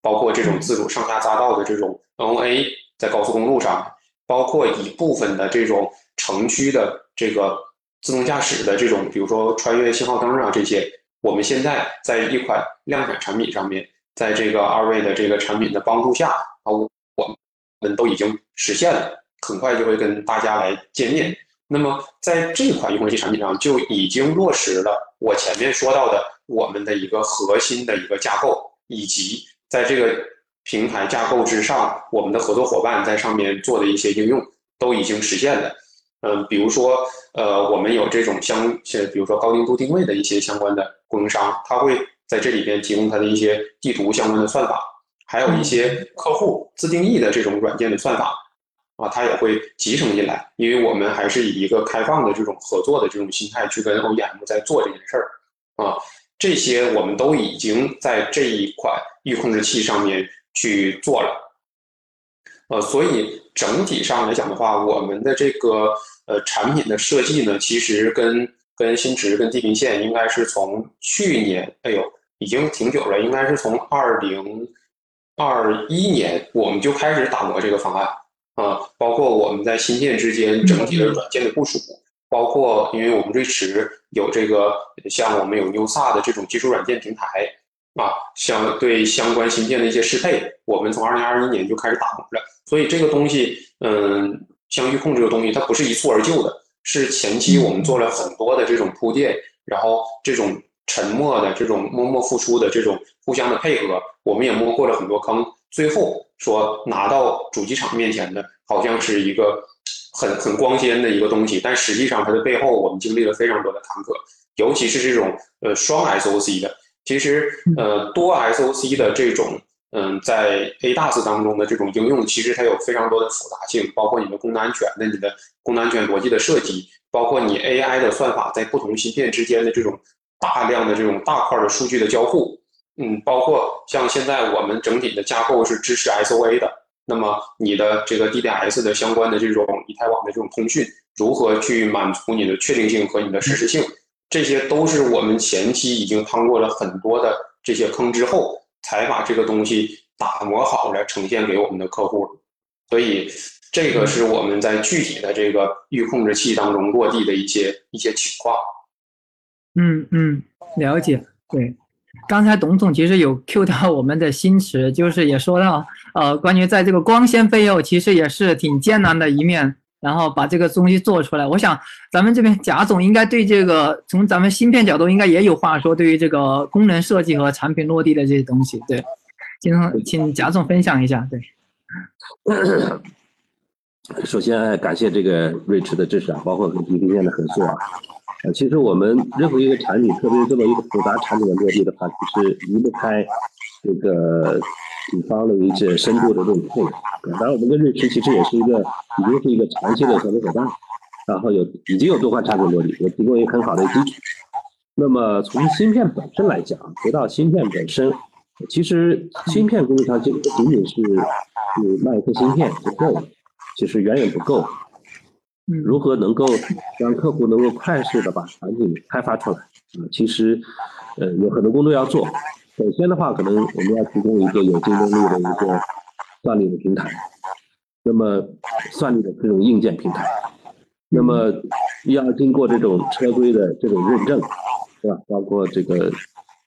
包括这种自主上下匝道的这种 NOA，在高速公路上，包括一部分的这种城区的这个自动驾驶的这种，比如说穿越信号灯啊这些，我们现在在一款量产产品上面，在这个二位的这个产品的帮助下啊，我们都已经实现了，很快就会跟大家来见面。那么在这款用户器产品上，就已经落实了我前面说到的我们的一个核心的一个架构以及。在这个平台架构之上，我们的合作伙伴在上面做的一些应用都已经实现了。嗯，比如说，呃，我们有这种相，比如说高精度定位的一些相关的供应商，他会在这里边提供他的一些地图相关的算法，还有一些客户自定义的这种软件的算法，啊，他也会集成进来。因为我们还是以一个开放的这种合作的这种心态去跟 OEM 在做这件事儿，啊。这些我们都已经在这一款预控制器上面去做了，呃，所以整体上来讲的话，我们的这个呃产品的设计呢，其实跟跟新驰、跟地平线，应该是从去年，哎呦，已经挺久了，应该是从二零二一年我们就开始打磨这个方案啊，包括我们在芯片之间整体的软件的部署，包括因为我们瑞驰有这个像我们有 Newsa 的这种基础软件平台啊，相对相关芯片的一些适配，我们从二零二一年就开始打磨了，所以这个东西，嗯。像预控这个东西，它不是一蹴而就的，是前期我们做了很多的这种铺垫，然后这种沉默的、这种默默付出的、这种互相的配合，我们也摸过了很多坑，最后说拿到主机厂面前的，好像是一个很很光鲜的一个东西，但实际上它的背后，我们经历了非常多的坎坷，尤其是这种呃双 SOC 的，其实呃多 SOC 的这种。嗯，在 ADAS 当中的这种应用，其实它有非常多的复杂性，包括你的功能安全的、你的功能安全逻辑的设计，包括你 AI 的算法在不同芯片之间的这种大量的这种大块的数据的交互。嗯，包括像现在我们整体的架构是支持 SOA 的，那么你的这个 DDS 的相关的这种以太网的这种通讯，如何去满足你的确定性和你的实时性，这些都是我们前期已经趟过了很多的这些坑之后。才把这个东西打磨好了，呈现给我们的客户。所以，这个是我们在具体的这个预控制器当中落地的一些一些情况。嗯嗯，了解。对，刚才董总其实有 Q 到我们的新驰，就是也说到，呃，关于在这个光纤费用，其实也是挺艰难的一面。然后把这个东西做出来，我想咱们这边贾总应该对这个从咱们芯片角度应该也有话说，对于这个功能设计和产品落地的这些东西，对，请请贾总分享一下。对，首先感谢这个瑞驰的支持啊，包括跟地平线的合作啊。呃，其实我们任何一个产品，特别是这么一个复杂产品的落地的话，其实离不开这个。比方的一些深度的这种配合，当然我们跟瑞驰其实也是一个已经是一个长期的合作伙伴，然后有已经有多款产品落地，也提供一个很好的基础。那么从芯片本身来讲，回到芯片本身，其实芯片供应商就不仅仅是有卖一颗芯片不够了，其实远远不够。如何能够让客户能够快速的把产品开发出来？啊，其实呃有很多工作要做。首先的话，可能我们要提供一个有竞争力的一个算力的平台，那么算力的这种硬件平台，那么要经过这种车规的这种认证，是吧？包括这个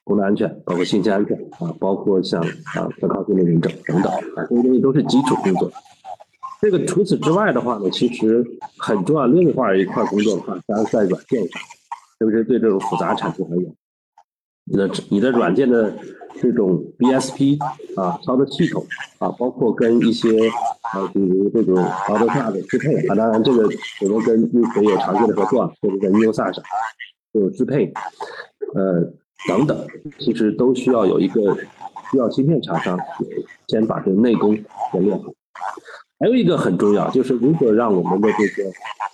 功能安全，包括信息安全啊，包括像啊可靠性的认证等等啊，这些东西都是基础工作。这个除此之外的话呢，其实很重要另外一块工作的话，当然在软件上，特别是对这种复杂产品而言。你的你的软件的这种 BSP 啊，操作系统啊，包括跟一些啊，比如这种操作下的支配啊，当然这个我们跟瑞驰有长期的合作，或者在 Newsa 上有支配，呃等等，其实都需要有一个需要芯片厂商先把这个内功给练好。还有一个很重要，就是如何让我们的这个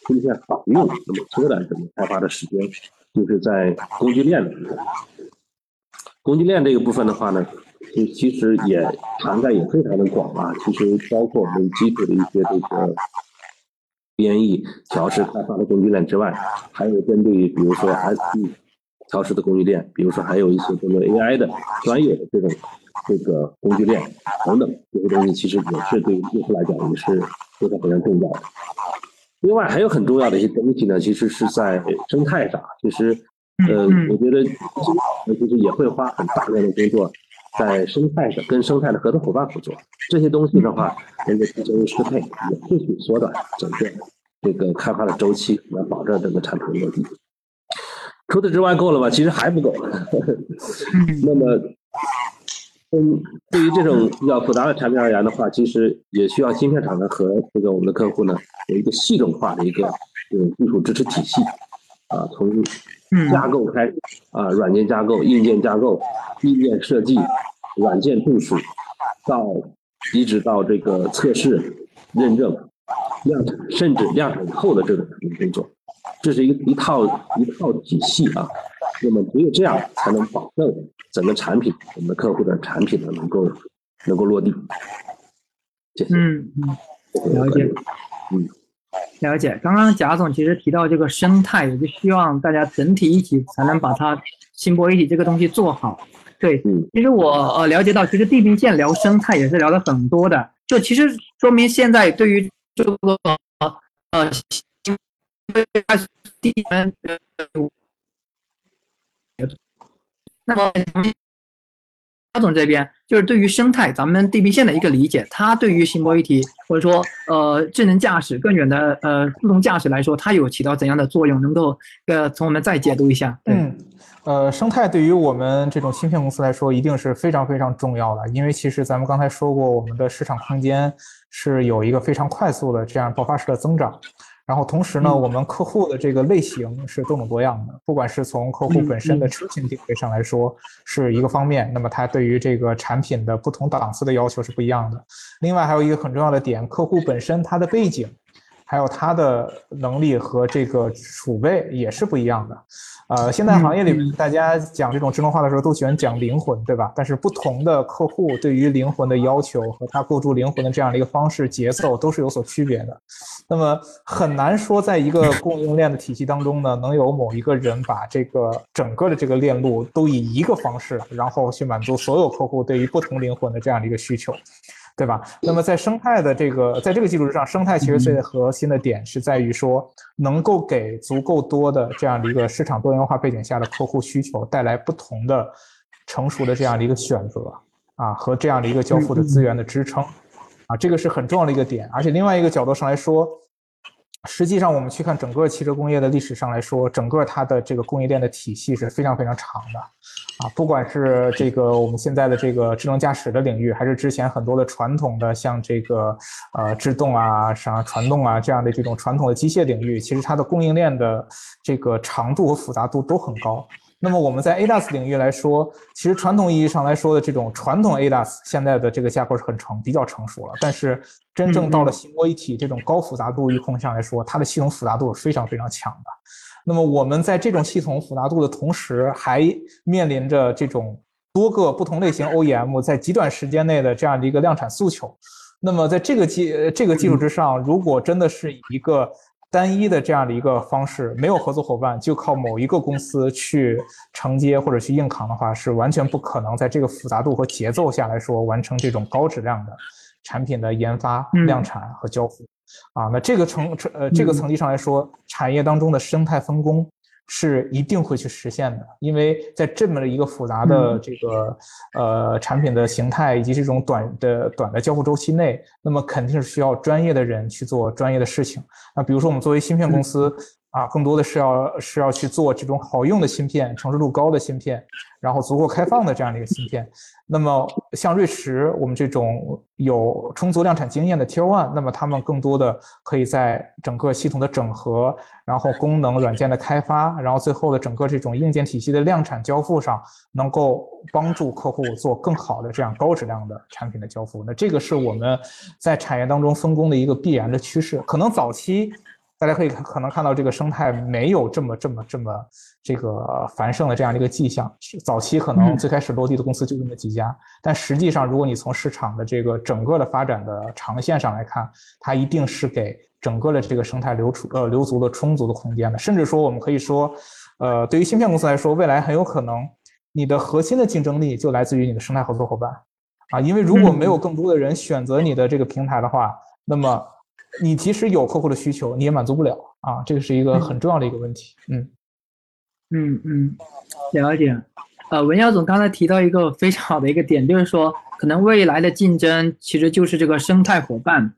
芯片好用，那么缩短整个开发的时间，就是在工具链的部分。供应链这个部分的话呢，其其实也涵盖也非常的广啊。其实包括我们基础的一些这个编译、调试、开发的工具链之外，还有针对于比如说 SP 调试的供应链，比如说还有一些针对 AI 的专业的这种这个工具链等等这些东西，其实也是对于用户来讲也是非常非常重要的。另外还有很重要的一些东西呢，其实是在生态上，其实。呃，我觉得其实也会花很大量的工作在生态上，跟生态的合作伙伴合作。这些东西的话，能够提升适配，也会去缩短整个这个开发的周期，来保证整个产品落地。除此之外，够了吧？其实还不够。那么，嗯，对于这种比较复杂的产品而言的话，其实也需要芯片厂呢和这个我们的客户呢有一个系统化的一个这种技术支持体系啊，从。架构开始啊，软件架构、硬件架构、硬件设计、软件部署，到一直到这个测试、认证、量产，甚至量产后的这种工作，这是一个一套一套体系啊。那么只有这样才能保证整个产品，我们的客户的产品呢能够能够落地。谢谢。嗯嗯，了解。嗯。了解。刚刚贾总其实提到这个生态，也就希望大家整体一起才能把它新博一体这个东西做好。对，其实我呃了解到，其实地平线聊生态也是聊的很多的，就其实说明现在对于这个呃地呃那么。张总这边就是对于生态，咱们地平线的一个理解，它对于新博一体或者说呃智能驾驶更远的呃自动驾驶来说，它有起到怎样的作用？能够呃从我们再解读一下？嗯，呃，生态对于我们这种芯片公司来说，一定是非常非常重要的，因为其实咱们刚才说过，我们的市场空间是有一个非常快速的这样爆发式的增长。然后同时呢，我们客户的这个类型是多种多样的，不管是从客户本身的车型定位上来说是一个方面，那么它对于这个产品的不同档次的要求是不一样的。另外还有一个很重要的点，客户本身他的背景，还有它的能力和这个储备也是不一样的。呃，现在行业里面大家讲这种智能化的时候，都喜欢讲灵魂，对吧？但是不同的客户对于灵魂的要求和他构筑灵魂的这样的一个方式、节奏都是有所区别的。那么很难说，在一个供应链的体系当中呢，能有某一个人把这个整个的这个链路都以一个方式，然后去满足所有客户对于不同灵魂的这样的一个需求。对吧？那么在生态的这个，在这个基础之上，生态其实最核心的点是在于说，能够给足够多的这样的一个市场多元化背景下的客户需求带来不同的成熟的这样的一个选择啊，和这样的一个交付的资源的支撑啊，这个是很重要的一个点。而且另外一个角度上来说。实际上，我们去看整个汽车工业的历史上来说，整个它的这个供应链的体系是非常非常长的，啊，不管是这个我们现在的这个智能驾驶的领域，还是之前很多的传统的像这个呃制动啊、啥传动啊这样的这种传统的机械领域，其实它的供应链的这个长度和复杂度都很高。那么我们在 ADAS 领域来说，其实传统意义上来说的这种传统 ADAS 现在的这个架构是很成比较成熟了，但是真正到了新波一体这种高复杂度域控上来说，它的系统复杂度是非常非常强的。那么我们在这种系统复杂度的同时，还面临着这种多个不同类型 OEM 在极短时间内的这样的一个量产诉求。那么在这个技这个基础之上，如果真的是一个单一的这样的一个方式，没有合作伙伴，就靠某一个公司去承接或者去硬扛的话，是完全不可能在这个复杂度和节奏下来说完成这种高质量的产品的研发、量产和交付。啊，那这个层呃这个层级上来说，产业当中的生态分工。是一定会去实现的，因为在这么的一个复杂的这个呃产品的形态以及这种短的短的交付周期内，那么肯定是需要专业的人去做专业的事情。那比如说我们作为芯片公司。啊，更多的是要是要去做这种好用的芯片，成熟度高的芯片，然后足够开放的这样的一个芯片。那么像瑞驰，我们这种有充足量产经验的 Tier One，那么他们更多的可以在整个系统的整合，然后功能软件的开发，然后最后的整个这种硬件体系的量产交付上，能够帮助客户做更好的这样高质量的产品的交付。那这个是我们在产业当中分工的一个必然的趋势。可能早期。大家可以可能看到这个生态没有这么这么这么这个繁盛的这样的一个迹象。早期可能最开始落地的公司就这么几家，但实际上，如果你从市场的这个整个的发展的长线上来看，它一定是给整个的这个生态留出呃留足了充足的空间的。甚至说，我们可以说，呃，对于芯片公司来说，未来很有可能你的核心的竞争力就来自于你的生态合作伙伴啊，因为如果没有更多的人选择你的这个平台的话，那么。你即使有客户的需求，你也满足不了啊，这个是一个很重要的一个问题。嗯嗯嗯，了解。呃，文耀总刚才提到一个非常好的一个点，就是说，可能未来的竞争其实就是这个生态伙伴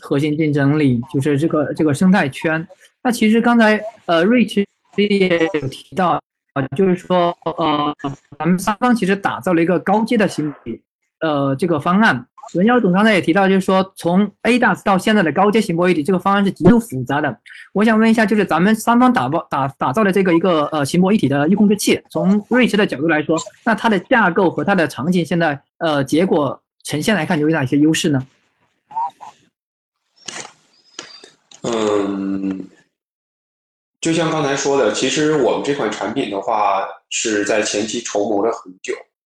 核心竞争力，就是这个这个生态圈。那其实刚才呃瑞奇也有提到啊，就是说呃，咱们三方其实打造了一个高阶的新呃这个方案。文耀总刚才也提到，就是说从 ADAS 到现在的高阶型博一体，这个方案是极度复杂的。我想问一下，就是咱们三方打包打打造的这个一个呃型博一体的预控制器，从瑞驰的角度来说，那它的架构和它的场景现在呃结果呈现来看，有哪些优势呢？嗯，就像刚才说的，其实我们这款产品的话是在前期筹谋了很久，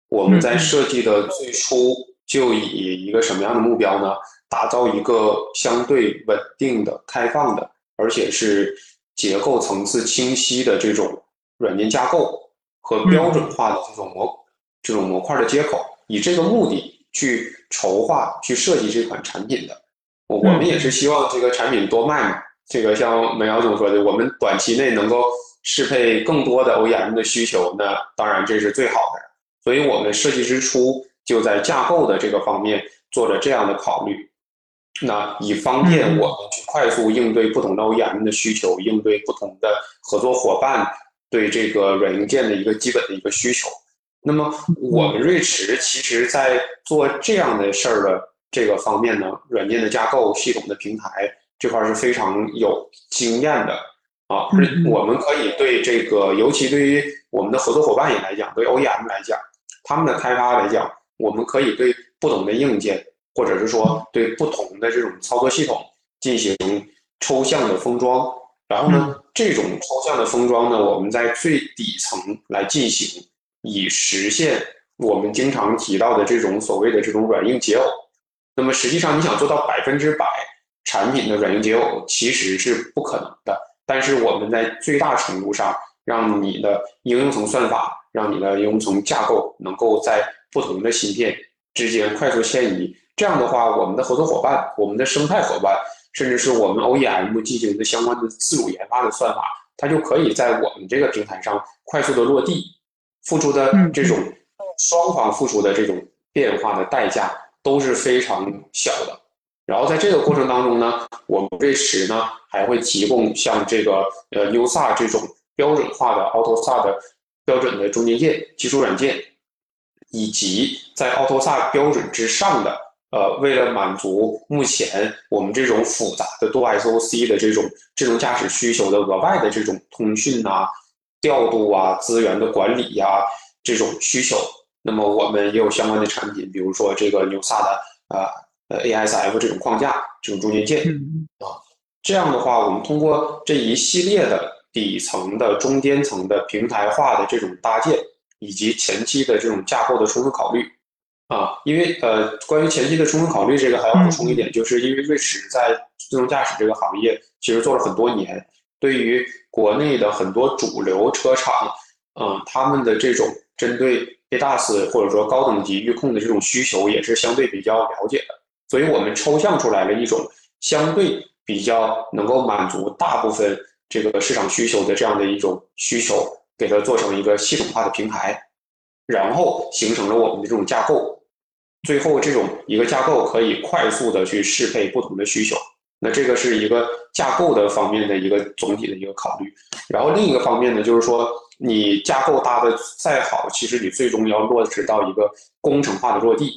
我们在设计的最初。就以一个什么样的目标呢？打造一个相对稳定的、开放的、而且是结构层次清晰的这种软件架构和标准化的这种模这种模块的接口，以这个目的去筹划、去设计这款产品的。我我们也是希望这个产品多卖嘛。这个像梅瑶总说的，我们短期内能够适配更多的 OEM 的需求，那当然这是最好的。所以我们设计之初就在架构的这个方面做了这样的考虑，那以方便我们去快速应对不同的 OEM 的需求，应对不同的合作伙伴对这个软硬件的一个基本的一个需求。那么我们瑞驰其实在做这样的事儿的这个方面呢，软件的架构、系统的平台这块是非常有经验的啊。我们可以对这个，尤其对于我们的合作伙伴也来讲，对 OEM 来讲。他们的开发来讲，我们可以对不同的硬件，或者是说对不同的这种操作系统进行抽象的封装。然后呢，这种抽象的封装呢，我们在最底层来进行，以实现我们经常提到的这种所谓的这种软硬结偶。那么实际上，你想做到百分之百产品的软硬结偶，其实是不可能的。但是我们在最大程度上让你的应用层算法。让你的应用层架构能够在不同的芯片之间快速迁移，这样的话，我们的合作伙伴、我们的生态伙伴，甚至是我们 OEM 进行的相关的自主研发的算法，它就可以在我们这个平台上快速的落地，付出的这种双方付出的这种变化的代价都是非常小的。然后在这个过程当中呢，我们瑞驰呢还会提供像这个呃 USA 这种标准化的 AutoSAR 的。标准的中间件、基础软件，以及在 AutoSAR 标准之上的，呃，为了满足目前我们这种复杂的多 SOC 的这种智能驾驶需求的额外的这种通讯啊、调度啊、资源的管理呀这种需求，那么我们也有相关的产品，比如说这个 NUSA 的呃呃 ASF 这种框架、这种中间件啊，这样的话，我们通过这一系列的。底层的、中间层的平台化的这种搭建，以及前期的这种架构的充分考虑，啊，因为呃，关于前期的充分考虑这个还要补充一点，就是因为瑞驰在自动驾驶这个行业其实做了很多年，对于国内的很多主流车厂，嗯，他们的这种针对 ADAS 或者说高等级预控的这种需求也是相对比较了解的，所以我们抽象出来了一种相对比较能够满足大部分。这个市场需求的这样的一种需求，给它做成一个系统化的平台，然后形成了我们的这种架构，最后这种一个架构可以快速的去适配不同的需求。那这个是一个架构的方面的一个总体的一个考虑。然后另一个方面呢，就是说你架构搭的再好，其实你最终要落实到一个工程化的落地。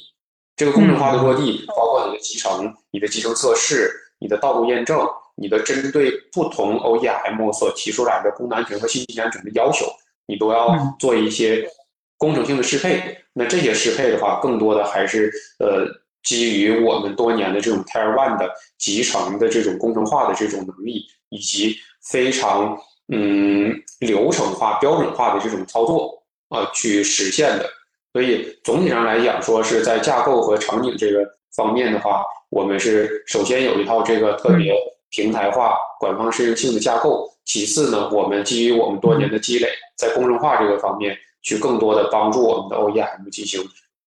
这个工程化的落地，包括你的集成、你的集成测试、你的道路验证。你的针对不同 OEM 所提出来的功能安全和信息安全的要求，你都要做一些工程性的适配。那这些适配的话，更多的还是呃基于我们多年的这种 Tier One 的集成的这种工程化的这种能力，以及非常嗯流程化、标准化的这种操作啊去实现的。所以总体上来讲，说是在架构和场景这个方面的话，我们是首先有一套这个特别。平台化、管方适应性的架构。其次呢，我们基于我们多年的积累，在工程化这个方面，去更多的帮助我们的 OEM 进行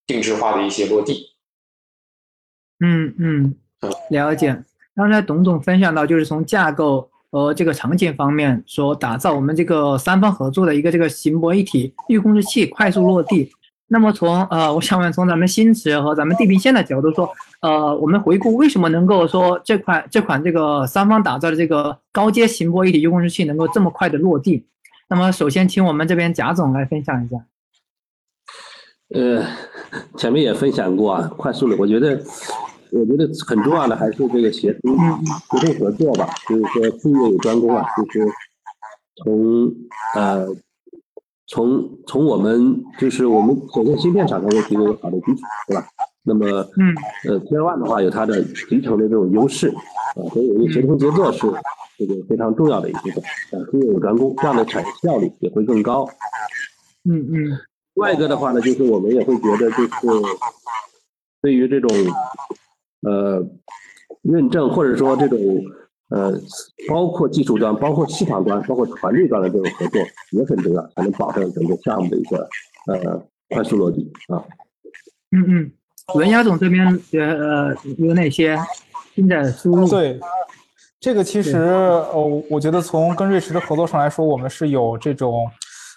定制化的一些落地。嗯嗯，了解。刚才董总分享到，就是从架构和这个场景方面，说打造我们这个三方合作的一个这个行博一体预控制器快速落地。那么从呃，我想问，从咱们新驰和咱们地平线的角度说，呃，我们回顾为什么能够说这款这款这个三方打造的这个高阶行波一体预控制器能够这么快的落地？那么首先请我们这边贾总来分享一下。呃，前面也分享过啊，快速的，我觉得，我觉得很重要的还是这个协同协同合作吧，就是说术业有专攻啊，就是从呃。从从我们就是我们首先芯片厂商会提供好的基础，对吧？那么，嗯，呃，Tier One 的话有它的集成的这种优势，啊，所以我们协同协作是这个非常重要的一部分，啊，术业有专攻，这样的产业效率也会更高。嗯嗯。另外一个的话呢，就是我们也会觉得，就是对于这种呃认证或者说这种呃，包括技术端、包括市场端、包括团队端的这种合作也很重要，才能保证整个项目的一个呃快速落地啊。嗯嗯，文雅总这边呃有哪些新的输入？对，这个其实呃，我觉得从跟瑞驰的合作上来说，我们是有这种。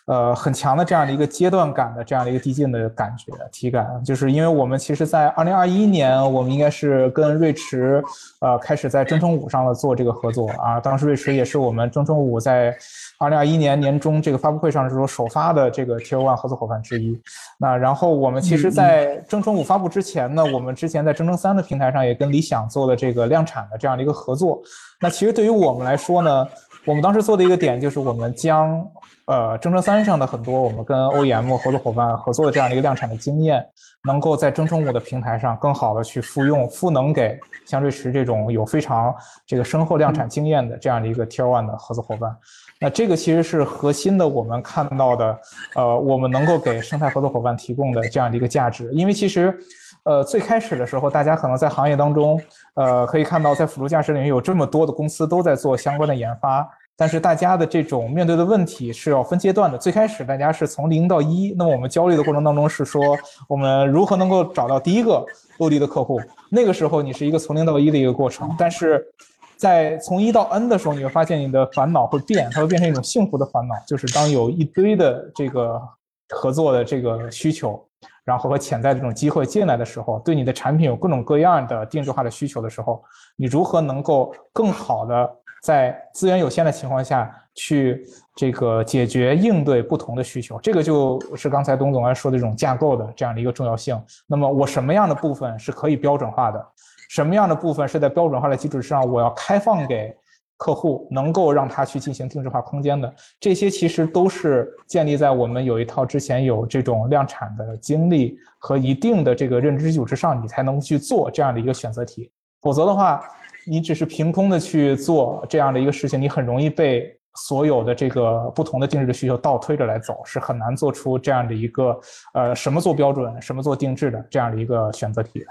呃，很强的这样的一个阶段感的这样的一个递进的感觉体感，就是因为我们其实，在二零二一年，我们应该是跟瑞驰，呃，开始在征程五上了做这个合作啊。当时瑞驰也是我们征程五在二零二一年年中这个发布会上是说首发的这个 Tier One 合作伙伴之一。那然后我们其实，在征程五发布之前呢，我们之前在征程三的平台上也跟理想做了这个量产的这样的一个合作。那其实对于我们来说呢，我们当时做的一个点就是我们将。呃，征程三上的很多我们跟 OEM 合作伙伴合作的这样的一个量产的经验，能够在征程五的平台上更好的去复用赋能给像瑞驰这种有非常这个深厚量产经验的这样的一个 Tier One 的合作伙伴。那这个其实是核心的，我们看到的，呃，我们能够给生态合作伙伴提供的这样的一个价值。因为其实，呃，最开始的时候，大家可能在行业当中，呃，可以看到在辅助驾驶领域有这么多的公司都在做相关的研发。但是大家的这种面对的问题是要分阶段的。最开始大家是从零到一，那么我们焦虑的过程当中是说，我们如何能够找到第一个落地的客户？那个时候你是一个从零到一的一个过程。但是在从一到 n 的时候，你会发现你的烦恼会变，它会变成一种幸福的烦恼，就是当有一堆的这个合作的这个需求，然后和潜在的这种机会进来的时候，对你的产品有各种各样的定制化的需求的时候，你如何能够更好的？在资源有限的情况下去这个解决应对不同的需求，这个就是刚才董总来说的这种架构的这样的一个重要性。那么我什么样的部分是可以标准化的？什么样的部分是在标准化的基础之上，我要开放给客户，能够让他去进行定制化空间的？这些其实都是建立在我们有一套之前有这种量产的经历和一定的这个认知基础之上，你才能去做这样的一个选择题。否则的话。你只是凭空的去做这样的一个事情，你很容易被所有的这个不同的定制的需求倒推着来走，是很难做出这样的一个呃什么做标准，什么做定制的这样的一个选择题的。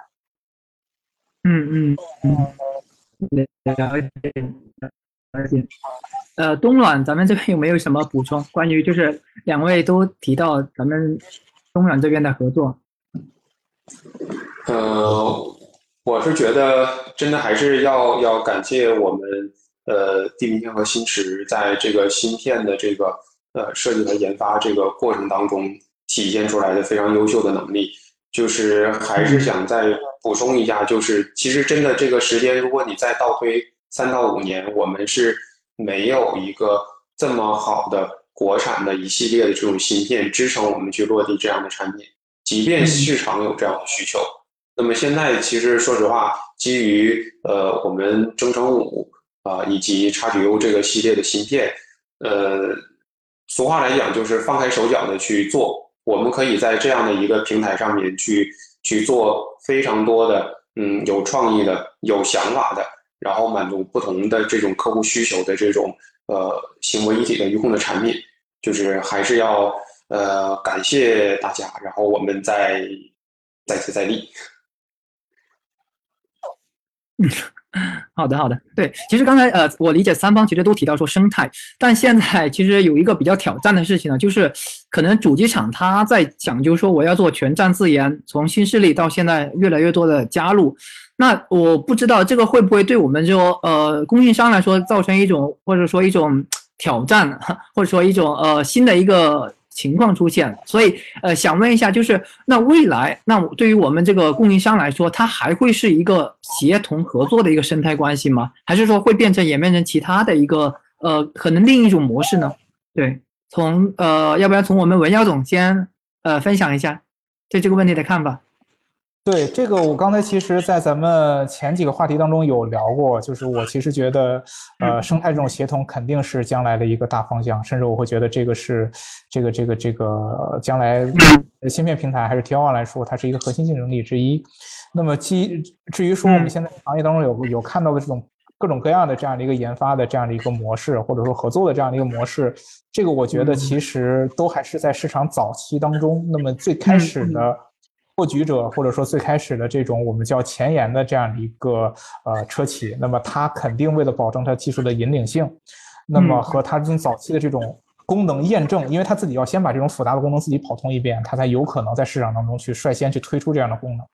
嗯嗯嗯，了解了解。呃，东软，咱们这边有没有什么补充？关于就是两位都提到咱们东软这边的合作。呃。我是觉得，真的还是要要感谢我们呃地平线和新驰在这个芯片的这个呃设计和研发这个过程当中体现出来的非常优秀的能力。就是还是想再补充一下，就是其实真的这个时间，如果你再倒推三到五年，我们是没有一个这么好的国产的一系列的这种芯片支撑我们去落地这样的产品，即便市场有这样的需求。那么现在其实说实话，基于呃我们征程五啊以及叉 G U 这个系列的芯片，呃，俗话来讲就是放开手脚的去做，我们可以在这样的一个平台上面去去做非常多的嗯有创意的、有想法的，然后满足不同的这种客户需求的这种呃行为一体的预控的产品，就是还是要呃感谢大家，然后我们再再接再厉。嗯，好的好的，对，其实刚才呃，我理解三方其实都提到说生态，但现在其实有一个比较挑战的事情呢，就是可能主机厂它在讲究说我要做全站自研，从新势力到现在越来越多的加入，那我不知道这个会不会对我们说呃供应商来说造成一种或者说一种挑战，或者说一种呃新的一个。情况出现了，所以呃，想问一下，就是那未来，那对于我们这个供应商来说，它还会是一个协同合作的一个生态关系吗？还是说会变成演变成其他的一个呃，可能另一种模式呢？对，从呃，要不然从我们文耀总监呃分享一下对这个问题的看法？对这个，我刚才其实，在咱们前几个话题当中有聊过，就是我其实觉得，呃，生态这种协同肯定是将来的一个大方向，甚至我会觉得这个是这个这个这个将来芯片平台还是 T One 来说，它是一个核心竞争力之一。那么，基至于说我们现在行业当中有有看到的这种各种各样的这样的一个研发的这样的一个模式，或者说合作的这样的一个模式，这个我觉得其实都还是在市场早期当中。那么最开始的。破局者，或者说最开始的这种我们叫前沿的这样的一个呃车企，那么它肯定为了保证它技术的引领性，那么和它这种早期的这种功能验证，因为它自己要先把这种复杂的功能自己跑通一遍，它才有可能在市场当中去率先去推出这样的功能。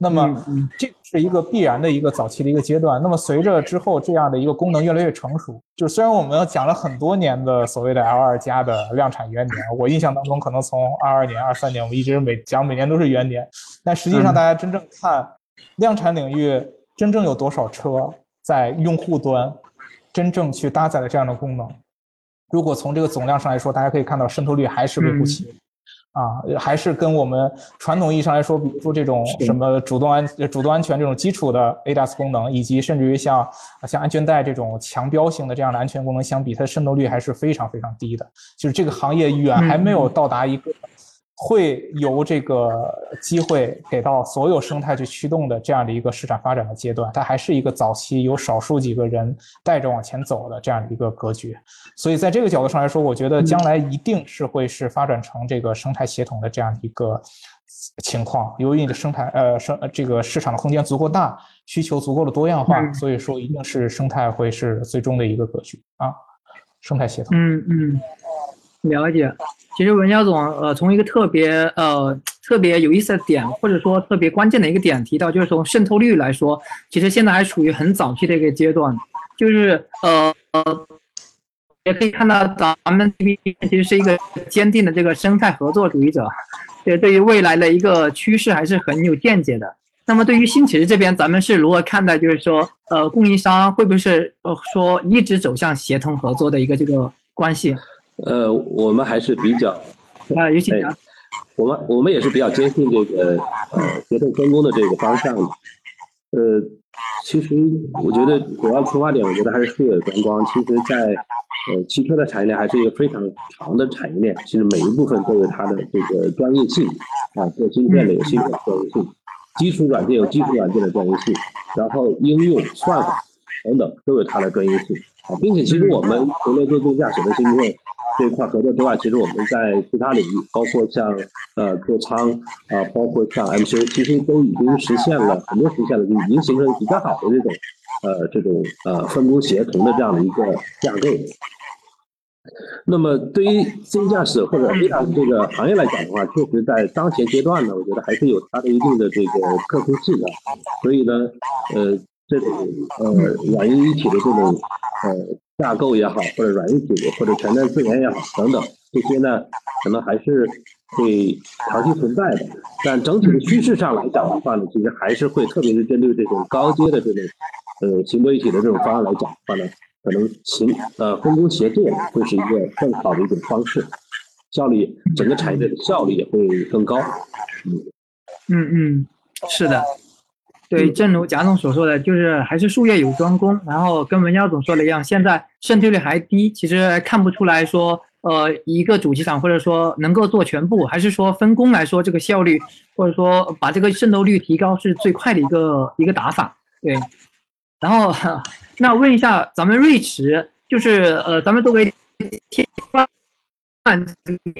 那么，这是一个必然的一个早期的一个阶段。那么，随着之后这样的一个功能越来越成熟，就虽然我们讲了很多年的所谓的 L 二加的量产元年，我印象当中可能从二二年、二三年，我们一直每讲每年都是元年，但实际上大家真正看量产领域真正有多少车在用户端真正去搭载了这样的功能，如果从这个总量上来说，大家可以看到渗透率还是微乎其微。啊，还是跟我们传统意义上来说，比如说这种什么主动安、主动安全这种基础的 ADAS 功能，以及甚至于像像安全带这种强标性的这样的安全功能相比，它的渗透率还是非常非常低的。就是这个行业远还没有到达一个。会由这个机会给到所有生态去驱动的这样的一个市场发展的阶段，它还是一个早期有少数几个人带着往前走的这样的一个格局。所以在这个角度上来说，我觉得将来一定是会是发展成这个生态协同的这样的一个情况。由于你的生态呃生这个市场的空间足够大，需求足够的多样化，所以说一定是生态会是最终的一个格局啊，生态协同。嗯嗯。了解，其实文肖总，呃，从一个特别呃特别有意思的点，或者说特别关键的一个点提到，就是从渗透率来说，其实现在还处于很早期的一个阶段，就是呃呃，也可以看到咱们这边其实是一个坚定的这个生态合作主义者，对，对于未来的一个趋势还是很有见解的。那么对于新奇这边，咱们是如何看待，就是说，呃，供应商会不会是呃说一直走向协同合作的一个这个关系？呃，我们还是比较啊，有请我们我们也是比较坚信这个呃协同分工的这个方向的。呃，其实我觉得主要出发点，我觉得还是数位观光。其实，在呃汽车的产业链还是一个非常长的产业链，其实每一部分都有它的这个专业性啊，做芯片的有芯片的专业性，基础软件有基础软件的专业性，然后应用算法等等都有它的专业性啊，并且其实我们除了做自动驾驶的芯片。这一块合作之外，其实我们在其他领域，包括像呃座舱啊，包括像 MCU，其实都已经实现了很多实现了，就已经形成比较好的这种呃这种呃分工协同的这样的一个架构。那么对于自动驾驶或者 ADAS 这个行业来讲的话，确实在当前阶段呢，我觉得还是有它的一定的这个特殊性的。所以呢，呃，这种呃软硬一体的这种呃。架构也好，或者软硬体，或者全站自研也好，等等，这些呢，可能还是会长期存在的。但整体的趋势上来讲的话呢，其实还是会，特别是针对这种高阶的这种，呃，行为一体的这种方案来讲的话呢，可能行呃分工协作会是一个更好的一种方式，效率整个产业的效率也会更高。嗯嗯嗯，是的。对，正如贾总所说的，就是还是术业有专攻。然后跟文耀总说的一样，现在渗透率还低，其实看不出来说，呃，一个主机厂或者说能够做全部，还是说分工来说，这个效率或者说把这个渗透率提高是最快的一个一个打法。对，然后那问一下咱们瑞驰，就是呃，咱们作为天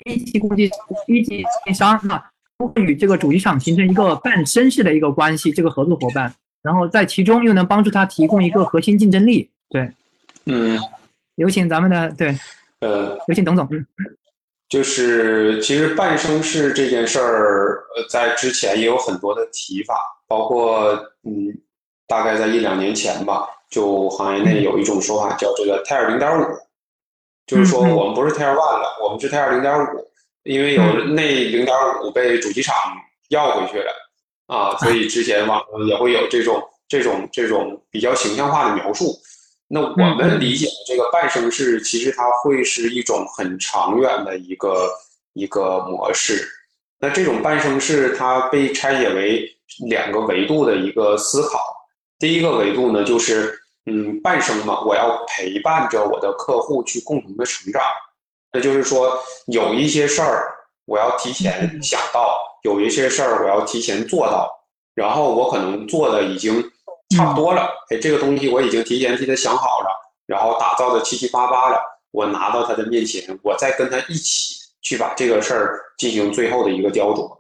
一级工具一级商啊。会与这个主机厂形成一个半绅士的一个关系，这个合作伙伴，然后在其中又能帮助他提供一个核心竞争力。对，嗯，有请咱们的对，呃，有请董总。嗯，就是其实半绅士这件事儿，呃，在之前也有很多的提法，包括嗯，大概在一两年前吧，就行业内有一种说法叫这个 Tier 零点五，就是说我们不是 Tier One 了，我们是 Tier 零点五。因为有那零点五被主机厂要回去了啊，所以之前网上也会有这种这种这种比较形象化的描述。那我们理解的这个半生式，其实它会是一种很长远的一个一个模式。那这种半生式，它被拆解为两个维度的一个思考。第一个维度呢，就是嗯，半生嘛，我要陪伴着我的客户去共同的成长。那就是说，有一些事儿我要提前想到，有一些事儿我要提前做到，然后我可能做的已经差不多了。哎，这个东西我已经提前替他想好了，然后打造的七七八八了，我拿到他的面前，我再跟他一起去把这个事儿进行最后的一个雕琢。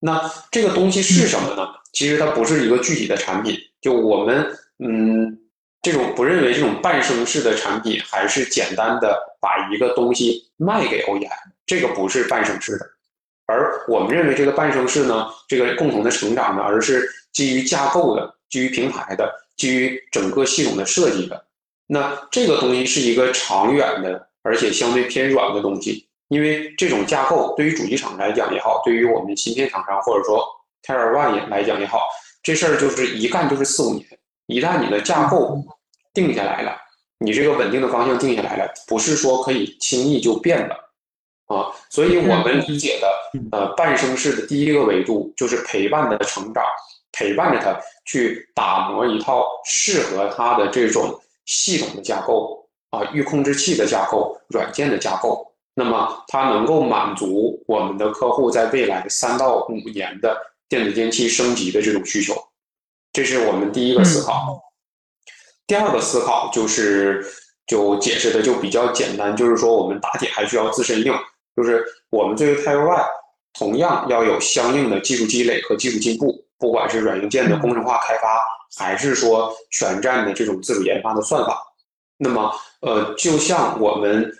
那这个东西是什么呢？其实它不是一个具体的产品，就我们嗯，这种不认为这种半生式的产品还是简单的把一个东西卖给 OEM，这个不是半生式的。而我们认为这个半生式呢，这个共同的成长呢，而是基于架构的、基于平台的、基于整个系统的设计的。那这个东西是一个长远的，而且相对偏软的东西。因为这种架构对于主机厂来讲也好，对于我们芯片厂商或者说 Tier One 也来讲也好，这事儿就是一干就是四五年。一旦你的架构定下来了，你这个稳定的方向定下来了，不是说可以轻易就变的啊。所以我们理解的呃半生式的第一个维度就是陪伴的成长，陪伴着他去打磨一套适合他的这种系统的架构啊，预控制器的架构、软件的架构。那么它能够满足我们的客户在未来三到五年的电子电器升级的这种需求，这是我们第一个思考。第二个思考就是就解释的就比较简单，就是说我们打铁还需要自身硬，就是我们作为 Tier One，同样要有相应的技术积累和技术进步，不管是软硬件的工程化开发，还是说全站的这种自主研发的算法。那么呃，就像我们。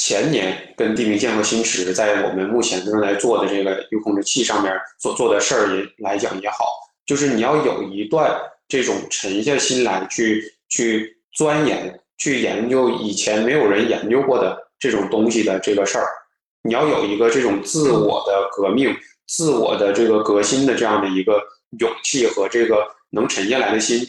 前年跟地平线和星驰在我们目前正在做的这个预控制器上面所做的事儿也来讲也好，就是你要有一段这种沉下心来去去钻研、去研究以前没有人研究过的这种东西的这个事儿，你要有一个这种自我的革命、自我的这个革新的这样的一个勇气和这个能沉下来的心。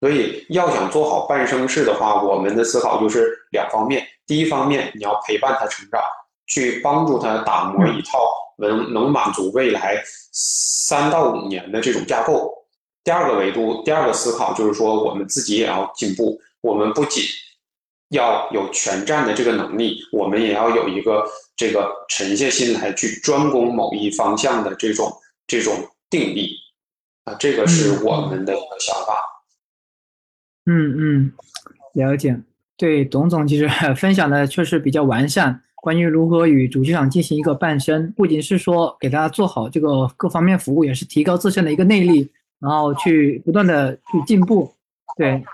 所以要想做好半生事的话，我们的思考就是两方面。第一方面，你要陪伴他成长，去帮助他打磨一套能能满足未来三到五年的这种架构。第二个维度，第二个思考就是说，我们自己也要进步。我们不仅要有全站的这个能力，我们也要有一个这个沉下心来去专攻某一方向的这种这种定力啊，这个是我们的一个想法。嗯嗯，了解。对，董总其实 分享的确实比较完善。关于如何与主机厂进行一个伴生，不仅是说给大家做好这个各方面服务，也是提高自身的一个内力，然后去不断的去进步。对，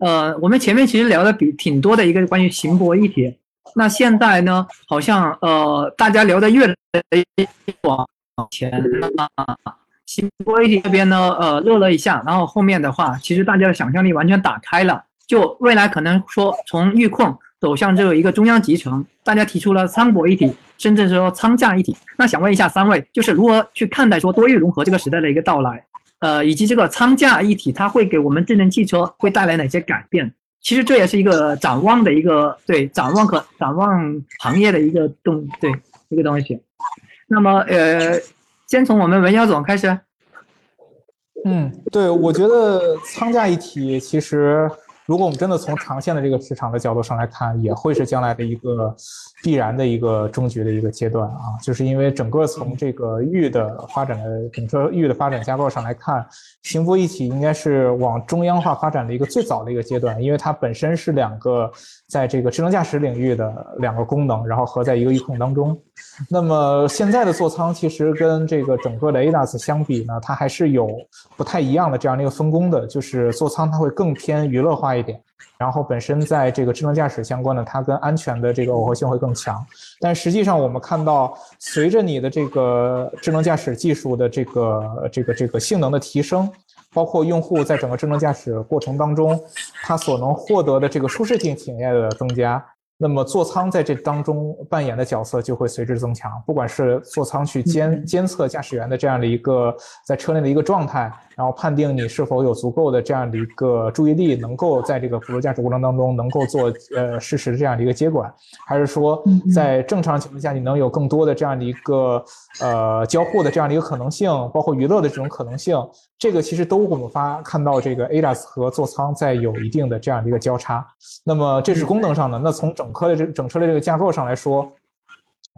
呃，我们前面其实聊的比挺多的一个关于行博一体，那现在呢，好像呃大家聊的越来越往前啊，行博一体这边呢，呃热了一下，然后后面的话，其实大家的想象力完全打开了。就未来可能说从预控走向这个一个中央集成，大家提出了仓博一体，甚至说仓架一体。那想问一下三位，就是如何去看待说多域融合这个时代的一个到来？呃，以及这个仓架一体，它会给我们智能汽车会带来哪些改变？其实这也是一个展望的一个对展望和展望行业的一个东对一个东西。那么呃，先从我们文耀总开始。嗯，对，我觉得仓架一体其实。如果我们真的从长线的这个市场的角度上来看，也会是将来的一个必然的一个终局的一个阶段啊，就是因为整个从这个域的发展的整个域的发展架构上来看，行波一体应该是往中央化发展的一个最早的一个阶段，因为它本身是两个在这个智能驾驶领域的两个功能，然后合在一个域控当中。那么现在的座舱其实跟这个整个的 ADAS 相比呢，它还是有不太一样的这样的一个分工的，就是座舱它会更偏娱乐化。一点，然后本身在这个智能驾驶相关的，它跟安全的这个耦合性会更强。但实际上，我们看到，随着你的这个智能驾驶技术的这个这个这个性能的提升，包括用户在整个智能驾驶过程当中，他所能获得的这个舒适性体验的增加。那么座舱在这当中扮演的角色就会随之增强，不管是座舱去监监测驾驶员的这样的一个在车内的一个状态，然后判定你是否有足够的这样的一个注意力，能够在这个辅助驾驶过程当中能够做呃适时的这样的一个接管，还是说在正常情况下你能有更多的这样的一个呃交互的这样的一个可能性，包括娱乐的这种可能性，这个其实都我们发看到这个 ADAS 和座舱在有一定的这样的一个交叉。那么这是功能上的，那从整整车的这整车的这个架构上来说，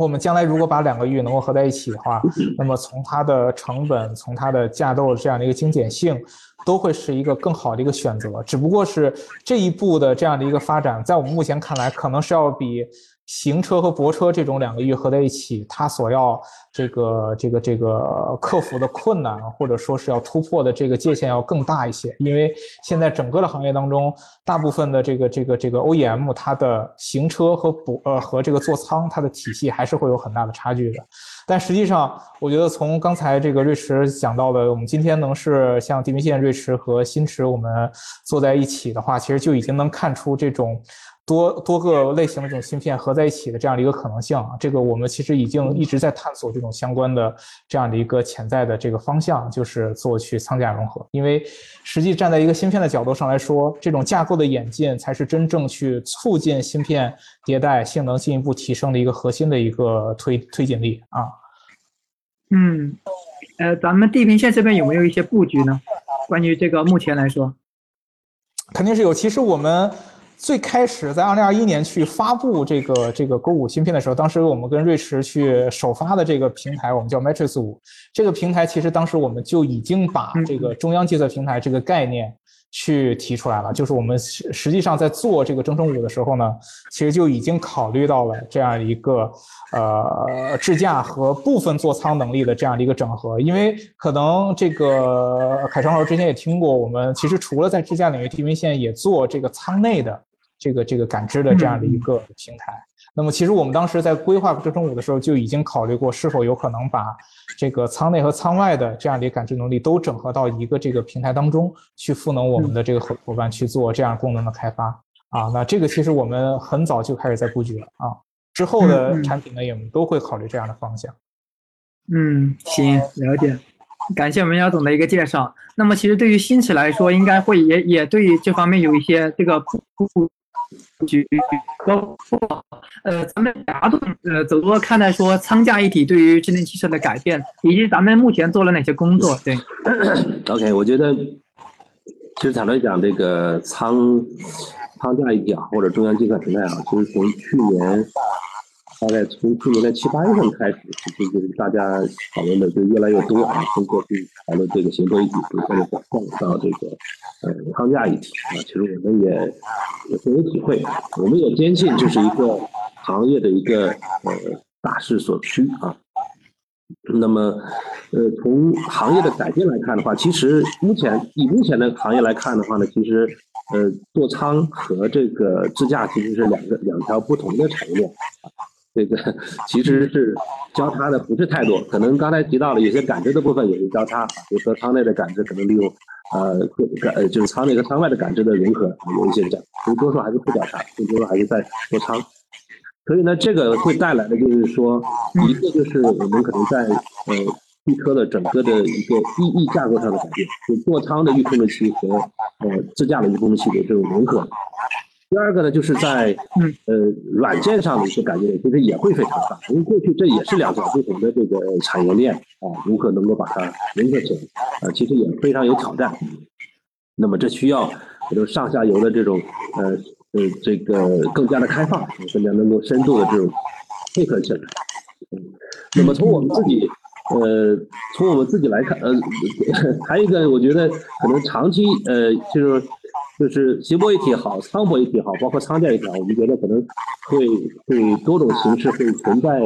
我们将来如果把两个域能够合在一起的话，那么从它的成本，从它的架构这样的一个精简性，都会是一个更好的一个选择。只不过是这一步的这样的一个发展，在我们目前看来，可能是要比行车和泊车这种两个域合在一起，它所要这个这个这个克服的困难，或者说是要突破的这个界限要更大一些。因为现在整个的行业当中，大部分的这个这个这个 OEM 它的行车和泊呃和这个座舱它的体系还是会有很大的差距的。但实际上，我觉得从刚才这个瑞驰讲到的，我们今天能是像地平线、瑞驰和新驰我们坐在一起的话，其实就已经能看出这种。多多个类型的这种芯片合在一起的这样的一个可能性啊，这个我们其实已经一直在探索这种相关的这样的一个潜在的这个方向，就是做去仓架融合。因为实际站在一个芯片的角度上来说，这种架构的演进才是真正去促进芯片迭代、性能进一步提升的一个核心的一个推推进力啊。嗯，呃，咱们地平线这边有没有一些布局呢？关于这个目前来说，肯定是有。其实我们。最开始在二零二一年去发布这个这个 Go 五芯片的时候，当时我们跟瑞驰去首发的这个平台，我们叫 Matrix 五。这个平台其实当时我们就已经把这个中央计算平台这个概念去提出来了。就是我们实实际上在做这个征程五的时候呢，其实就已经考虑到了这样一个呃支架和部分座舱能力的这样的一个整合。因为可能这个凯成老师之前也听过，我们其实除了在支架领域地平线也做这个舱内的。这个这个感知的这样的一个平台，那么其实我们当时在规划折成五的时候就已经考虑过，是否有可能把这个舱内和舱外的这样的感知能力都整合到一个这个平台当中去赋能我们的这个合伙伴去做这样功能的开发啊。那这个其实我们很早就开始在布局了啊，之后的产品呢也都会考虑这样的方向。嗯，行，了解，感谢文姚总的一个介绍。那么其实对于新驰来说，应该会也也对于这方面有一些这个布布。局包括呃，咱们贾总呃，怎么看待说仓架一体对于智能汽车的改变，以及咱们目前做了哪些工作？对，OK，我觉得其实坦白讲，这个仓仓架一体啊，或者中央计算平台啊，其实从去年。大概从去年的七八月份开始，其实就是大家讨论的就越来越多啊，通过去讨论这个行动一体逐渐的转换到这个呃框架一体啊，其实我们也也深有体会，我们也坚信这是一个行业的一个呃大势所趋啊。那么呃从行业的改变来看的话，其实目前以目前的行业来看的话呢，其实呃座舱和这个支架其实是两个两条不同的产业链啊。这个其实是交叉的不是太多，可能刚才提到了有些感知的部分也是交叉，比如说舱内的感知可能利用呃感呃就是舱内和舱外的感知的融合有一些这样，所以多数还是不交叉，更多数还是在座舱。所以呢，这个会带来的就是说，一个就是我们可能在呃预科的整个的一个翼翼架构上的改变，就座舱的预控制器和呃支架的预控制器的这种融合。第二个呢，就是在呃软件上的一些改变，其实也会非常大。因为过去这也是两条不同的这个产业链啊，如何能够把它融合起来啊，其实也非常有挑战。那么这需要就上下游的这种呃呃这个更加的开放，更加能够深度的这种配合起来。那么从我们自己呃从我们自己来看，呃 还有一个我觉得可能长期呃就是。就是行波一体好，舱泊一体好，包括舱架一体好，我们觉得可能会会多种形式会存在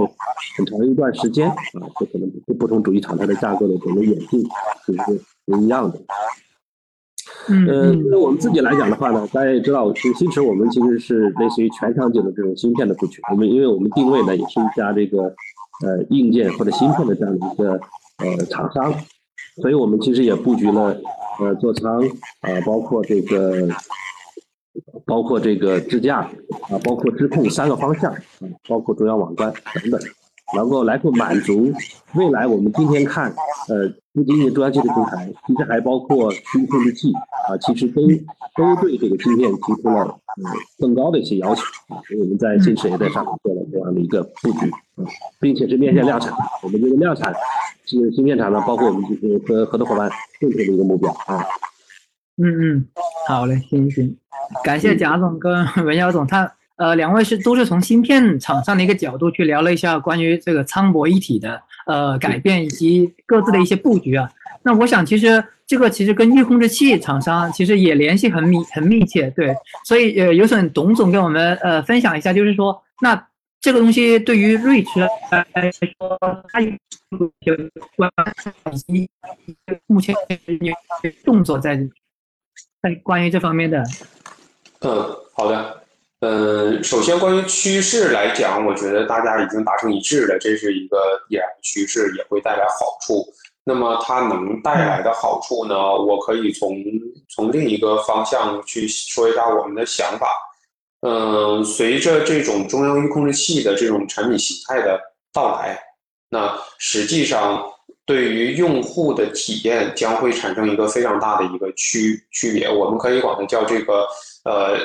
很长一段时间啊，这可能不同主机厂它的架构的整个演进是不一样的。嗯，呃，对我们自己来讲的话呢，大家也知道，其实新驰我们其实是类似于全场景的这种芯片的布局。我们因为我们定位呢也是一家这个呃硬件或者芯片的这样的一个呃厂商，所以我们其实也布局了。呃，座舱啊，包括这个，包括这个支架啊，包括支控三个方向啊，包括中央网关等等，能够来够满足未来我们今天看，呃，不仅仅中央基础平台，其实还包括区域控制器啊，其实都都对这个芯片提出了更高的一些要求啊，所以我们在新驰也在上面做了这样的一个布局啊，并且是面向量产，我们这个量产。是芯片厂呢，包括我们就是和合作伙伴共同的一个目标啊。嗯嗯，好嘞，行行，感谢贾总跟文耀总，他呃两位是都是从芯片厂商的一个角度去聊了一下关于这个仓博一体的呃改变以及各自的一些布局啊。那我想其实这个其实跟预控制器厂商其实也联系很密很密切，对，所以呃有请董总跟我们呃分享一下，就是说那。这个东西对于瑞驰来说，它有关以及目前有动作在在关于这方面的。嗯，好的。呃，首先关于趋势来讲，我觉得大家已经达成一致了，这是一个必然趋势，也会带来好处。那么它能带来的好处呢？我可以从从另一个方向去说一下我们的想法。嗯，随着这种中央预控制器的这种产品形态的到来，那实际上对于用户的体验将会产生一个非常大的一个区区别。我们可以管它叫这个呃。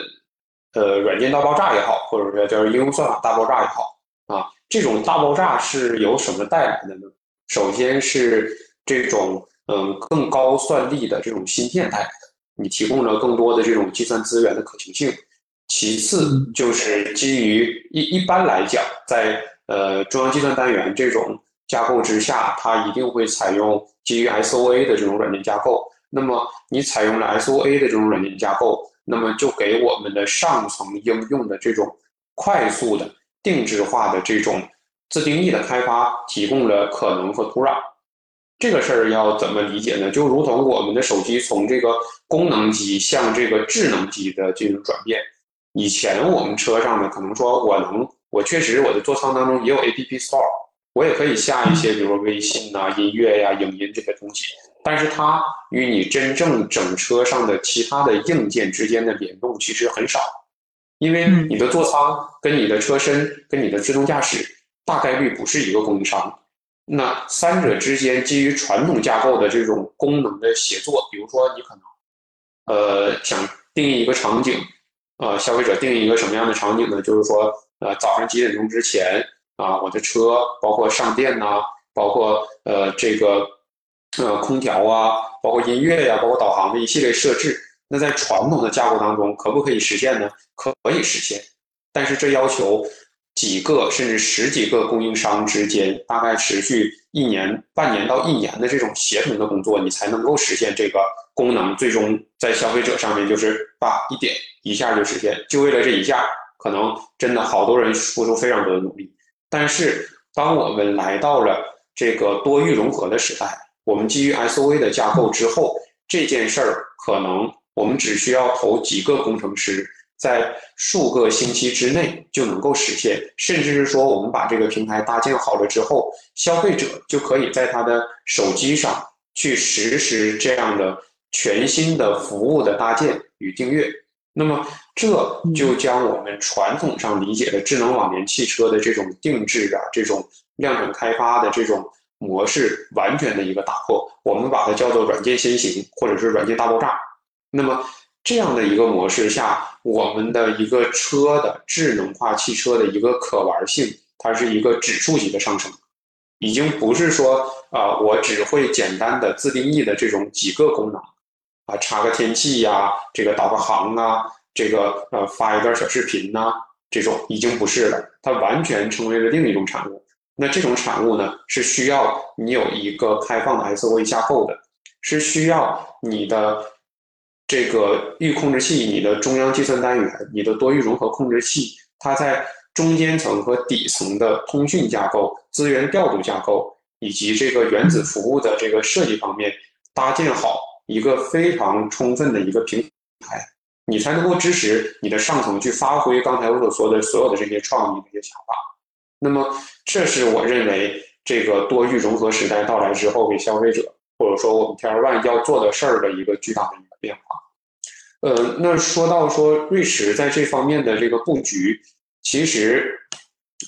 呃，软件大爆炸也好，或者说叫应用算法大爆炸也好，啊，这种大爆炸是由什么带来的呢？首先是这种嗯更高算力的这种芯片带来的，你提供了更多的这种计算资源的可行性。其次就是基于一一般来讲，在呃中央计算单元这种架构之下，它一定会采用基于 SOA 的这种软件架构。那么你采用了 SOA 的这种软件架构。那么就给我们的上层应用的这种快速的定制化的这种自定义的开发提供了可能和土壤。这个事儿要怎么理解呢？就如同我们的手机从这个功能机向这个智能机的这种转变。以前我们车上呢，可能说我能，我确实我的座舱当中也有 App Store，我也可以下一些，比如说微信呐、音乐呀、影音这些东西。但是它与你真正整车上的其他的硬件之间的联动其实很少，因为你的座舱跟你的车身跟你的自动驾驶大概率不是一个供应商。那三者之间基于传统架构的这种功能的协作，比如说你可能，呃，想定义一个场景，呃，消费者定义一个什么样的场景呢？就是说，呃，早上几点钟之前啊，我的车包括上电呐，包括呃这个。呃，空调啊，包括音乐呀，包括导航的一系列设置，那在传统的架构当中，可不可以实现呢？可以实现，但是这要求几个甚至十几个供应商之间，大概持续一年、半年到一年的这种协同的工作，你才能够实现这个功能，最终在消费者上面就是把一点一下就实现。就为了这一下，可能真的好多人付出非常多的努力。但是，当我们来到了这个多域融合的时代，我们基于 SOA 的架构之后，这件事儿可能我们只需要投几个工程师，在数个星期之内就能够实现，甚至是说我们把这个平台搭建好了之后，消费者就可以在他的手机上去实施这样的全新的服务的搭建与订阅。那么这就将我们传统上理解的智能网联汽车的这种定制啊，这种量产开发的这种。模式完全的一个打破，我们把它叫做软件先行，或者是软件大爆炸。那么这样的一个模式下，我们的一个车的智能化汽车的一个可玩性，它是一个指数级的上升，已经不是说啊，我只会简单的自定义的这种几个功能，啊，查个天气呀，这个导个航啊，这个呃发一段小视频呐，这种已经不是了，它完全成为了另一种产物。那这种产物呢，是需要你有一个开放的 SOA 架构的，是需要你的这个域控制器、你的中央计算单元、你的多域融合控制器，它在中间层和底层的通讯架构、资源调度架构以及这个原子服务的这个设计方面，搭建好一个非常充分的一个平台，你才能够支持你的上层去发挥刚才我所说的所有的这些创意、这些想法。那么，这是我认为这个多域融合时代到来之后，给消费者或者说我们 T R One 要做的事儿的一个巨大的变化。呃，那说到说瑞驰在这方面的这个布局，其实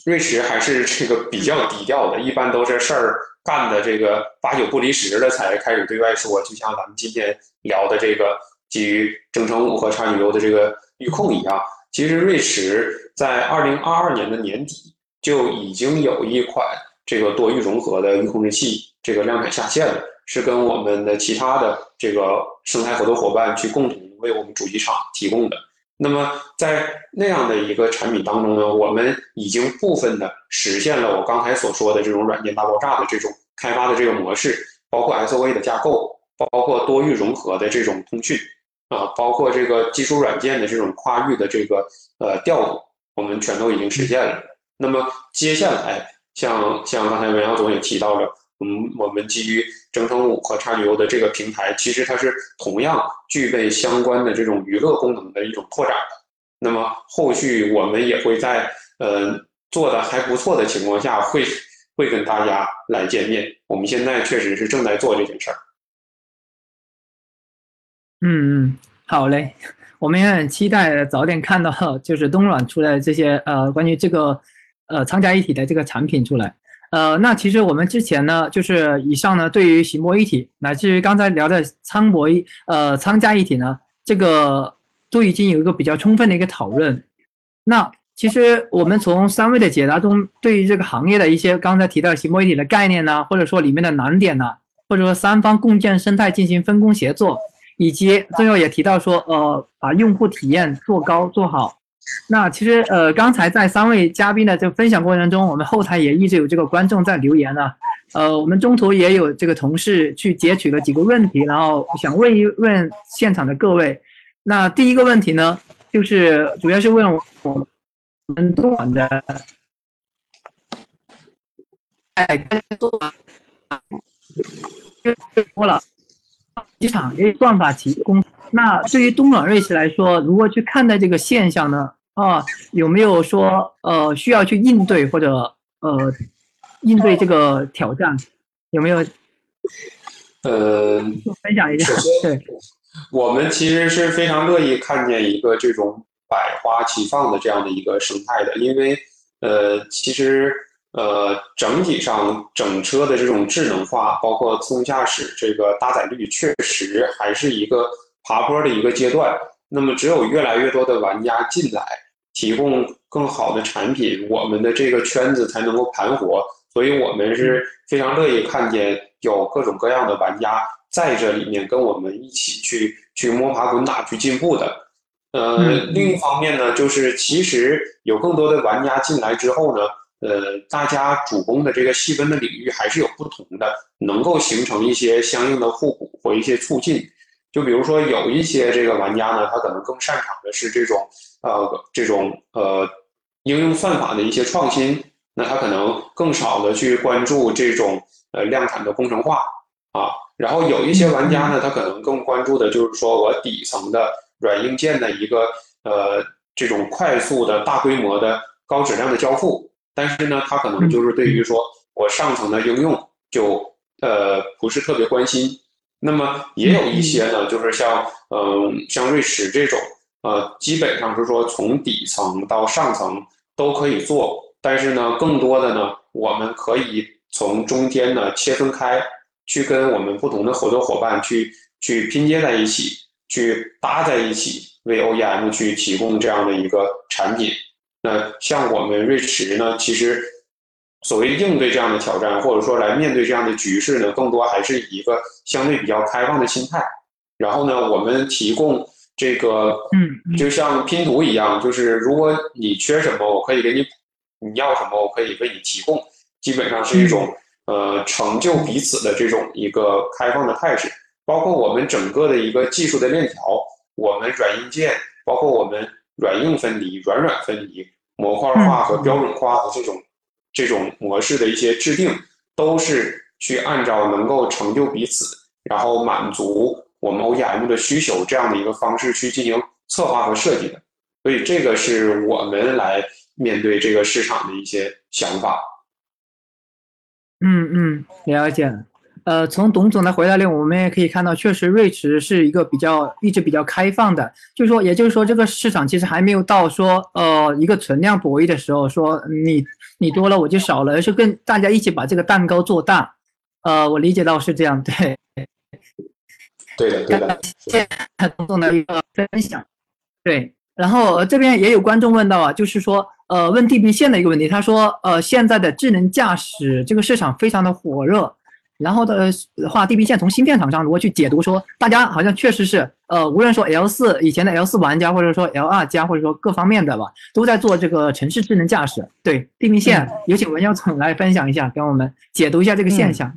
瑞驰还是这个比较低调的，一般都是事儿干的这个八九不离十的才开始对外说。就像咱们今天聊的这个基于征程五和叉 U 的这个预控一样，其实瑞驰在二零二二年的年底。就已经有一款这个多域融合的域控制器，这个量产下线了，是跟我们的其他的这个生态合作伙伴去共同为我们主机厂提供的。那么在那样的一个产品当中呢，我们已经部分的实现了我刚才所说的这种软件大爆炸的这种开发的这个模式，包括 SOA 的架构，包括多域融合的这种通讯，啊，包括这个基础软件的这种跨域的这个呃调度，我们全都已经实现了。那么接下来，像像刚才文耀总也提到了，嗯，我们基于征程五和 XGO 的这个平台，其实它是同样具备相关的这种娱乐功能的一种拓展的。那么后续我们也会在呃做的还不错的情况下，会会跟大家来见面。我们现在确实是正在做这件事儿。嗯嗯，好嘞，我们也很期待早点看到就是东软出来这些呃关于这个呃仓家一体的这个产品出来。呃，那其实我们之前呢，就是以上呢对于行模一体乃至于刚才聊的仓博一呃仓加一体呢，这个都已经有一个比较充分的一个讨论。那其实我们从三位的解答中，对于这个行业的一些刚才提到行模一体的概念呢，或者说里面的难点呢，或者说三方共建生态进行分工协作。以及最后也提到说，呃，把用户体验做高做好。那其实，呃，刚才在三位嘉宾的这个分享过程中，我们后台也一直有这个观众在留言呢。呃，我们中途也有这个同事去截取了几个问题，然后想问一问现场的各位。那第一个问题呢，就是主要是问我们东莞的，哎，做多了。机场也有算法提供。那对于东软瑞驰来说，如何去看待这个现象呢？啊，有没有说呃需要去应对或者呃应对这个挑战？有没有？呃，分享一下。对，我们其实是非常乐意看见一个这种百花齐放的这样的一个生态的，因为呃，其实。呃，整体上整车的这种智能化，包括自动驾驶，这个搭载率确实还是一个爬坡的一个阶段。那么，只有越来越多的玩家进来，提供更好的产品，我们的这个圈子才能够盘活。所以我们是非常乐意看见有各种各样的玩家在这里面跟我们一起去去摸爬滚打去进步的。呃，另一方面呢，就是其实有更多的玩家进来之后呢。呃，大家主攻的这个细分的领域还是有不同的，能够形成一些相应的互补或一些促进。就比如说，有一些这个玩家呢，他可能更擅长的是这种呃这种呃应用算法的一些创新，那他可能更少的去关注这种呃量产的工程化啊。然后有一些玩家呢，他可能更关注的就是说我底层的软硬件的一个呃这种快速的大规模的高质量的交付。但是呢，他可能就是对于说我上层的应用就呃不是特别关心。那么也有一些呢，就是像嗯像瑞驰这种呃，基本上是说从底层到上层都可以做。但是呢，更多的呢，我们可以从中间呢切分开，去跟我们不同的合作伙伴去去拼接在一起，去搭在一起，为 OEM 去提供这样的一个产品。那像我们瑞驰呢，其实所谓应对这样的挑战，或者说来面对这样的局势呢，更多还是以一个相对比较开放的心态。然后呢，我们提供这个，嗯，就像拼图一样，就是如果你缺什么，我可以给你；你要什么，我可以为你提供。基本上是一种呃成就彼此的这种一个开放的态势。包括我们整个的一个技术的链条，我们软硬件，包括我们。软硬分离、软软分离、模块化和标准化的这种这种模式的一些制定，都是去按照能够成就彼此，然后满足我们 OEM 的需求这样的一个方式去进行策划和设计的。所以，这个是我们来面对这个市场的一些想法。嗯嗯，了解。呃，从董总的回答里，我们也可以看到，确实瑞驰是一个比较一直比较开放的，就是说，也就是说，这个市场其实还没有到说，呃，一个存量博弈的时候，说你你多了我就少了，而是跟大家一起把这个蛋糕做大。呃，我理解到是这样，对，对的，对的。谢谢董总的一个分享。对，然后这边也有观众问到啊，就是说，呃，问地平线的一个问题，他说，呃，现在的智能驾驶这个市场非常的火热。然后的话，地平线从芯片厂商如何去解读说，大家好像确实是，呃，无论说 L 四以前的 L 四玩家，或者说 L 二加，或者说各方面的吧，都在做这个城市智能驾驶。对地平线，有请文耀总来分享一下，跟我们解读一下这个现象。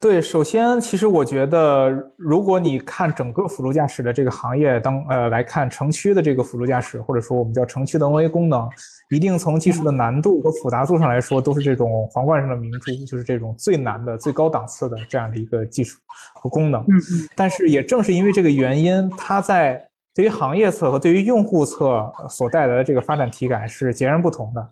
对，首先，其实我觉得，如果你看整个辅助驾驶的这个行业当呃来看，城区的这个辅助驾驶，或者说我们叫城区的 NOA 功能，一定从技术的难度和复杂度上来说，都是这种皇冠上的明珠，就是这种最难的、最高档次的这样的一个技术和功能。嗯嗯。但是也正是因为这个原因，它在对于行业侧和对于用户侧所带来的这个发展体感是截然不同的。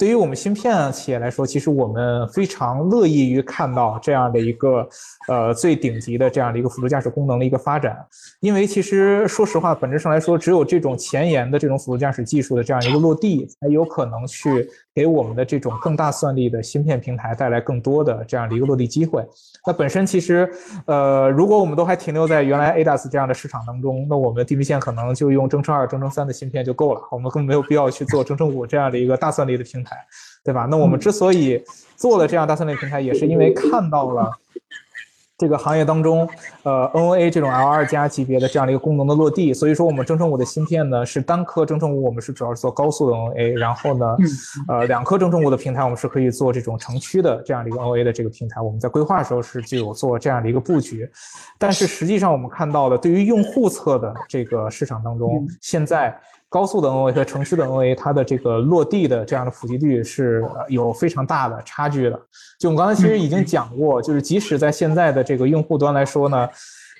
对于我们芯片企业来说，其实我们非常乐意于看到这样的一个，呃，最顶级的这样的一个辅助驾驶功能的一个发展。因为其实说实话，本质上来说，只有这种前沿的这种辅助驾驶技术的这样一个落地，才有可能去给我们的这种更大算力的芯片平台带来更多的这样的一个落地机会。那本身其实，呃，如果我们都还停留在原来 ADAS 这样的市场当中，那我们地平线可能就用征程二、征程三的芯片就够了，我们根本没有必要去做征程五这样的一个大算力的平台。对吧？那我们之所以做了这样大算力平台，也是因为看到了这个行业当中，呃，NOA 这种 L2 加级别的这样的一个功能的落地。所以说，我们征程五的芯片呢是单颗征程五，我们是主要是做高速的 NOA，然后呢，呃，两颗征程五的平台，我们是可以做这种城区的这样的一个 NOA 的这个平台。我们在规划的时候是就有做这样的一个布局，但是实际上我们看到的，对于用户侧的这个市场当中，现在。高速的 NOA 和城市的 NOA，它的这个落地的这样的普及率是有非常大的差距的。就我们刚才其实已经讲过，就是即使在现在的这个用户端来说呢，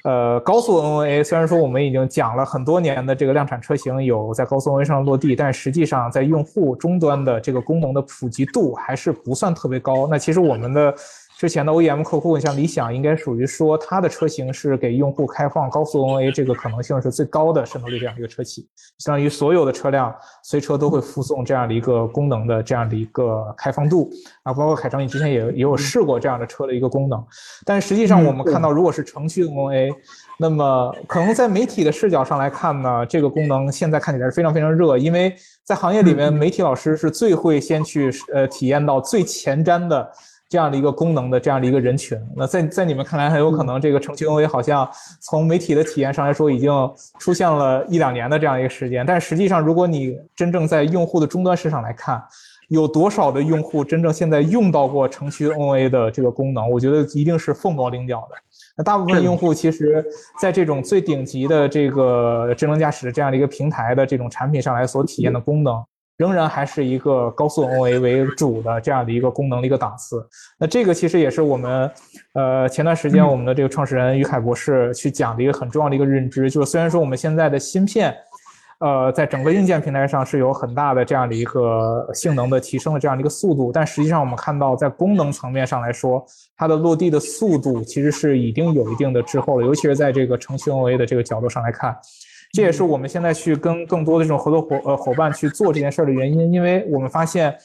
呃，高速 NOA 虽然说我们已经讲了很多年的这个量产车型有在高速 NOA 上落地，但实际上在用户终端的这个功能的普及度还是不算特别高。那其实我们的。之前的 OEM 客户，像理想，应该属于说它的车型是给用户开放高速 NOA 这个可能性是最高的渗透率这样一个车企，相当于所有的车辆随车都会附送这样的一个功能的这样的一个开放度。啊，包括凯程，你之前也也有试过这样的车的一个功能，但实际上我们看到，如果是城区 NOA，那么可能在媒体的视角上来看呢，这个功能现在看起来是非常非常热，因为在行业里面，媒体老师是最会先去呃体验到最前瞻的。这样的一个功能的这样的一个人群，那在在你们看来，很有可能这个城区 NOA 好像从媒体的体验上来说，已经出现了一两年的这样一个时间。但实际上，如果你真正在用户的终端市场来看，有多少的用户真正现在用到过城区 NOA 的这个功能？我觉得一定是凤毛麟角的。那大部分用户其实，在这种最顶级的这个智能驾驶的这样的一个平台的这种产品上来所体验的功能。仍然还是一个高速 NOA 为主的这样的一个功能的一个档次。那这个其实也是我们，呃，前段时间我们的这个创始人于凯博士去讲的一个很重要的一个认知，就是虽然说我们现在的芯片，呃，在整个硬件平台上是有很大的这样的一个性能的提升的这样的一个速度，但实际上我们看到在功能层面上来说，它的落地的速度其实是已经有一定的滞后了，尤其是在这个程序 NOA 的这个角度上来看。这也是我们现在去跟更多的这种合作伙呃伙伴去做这件事儿的原因，因为我们发现，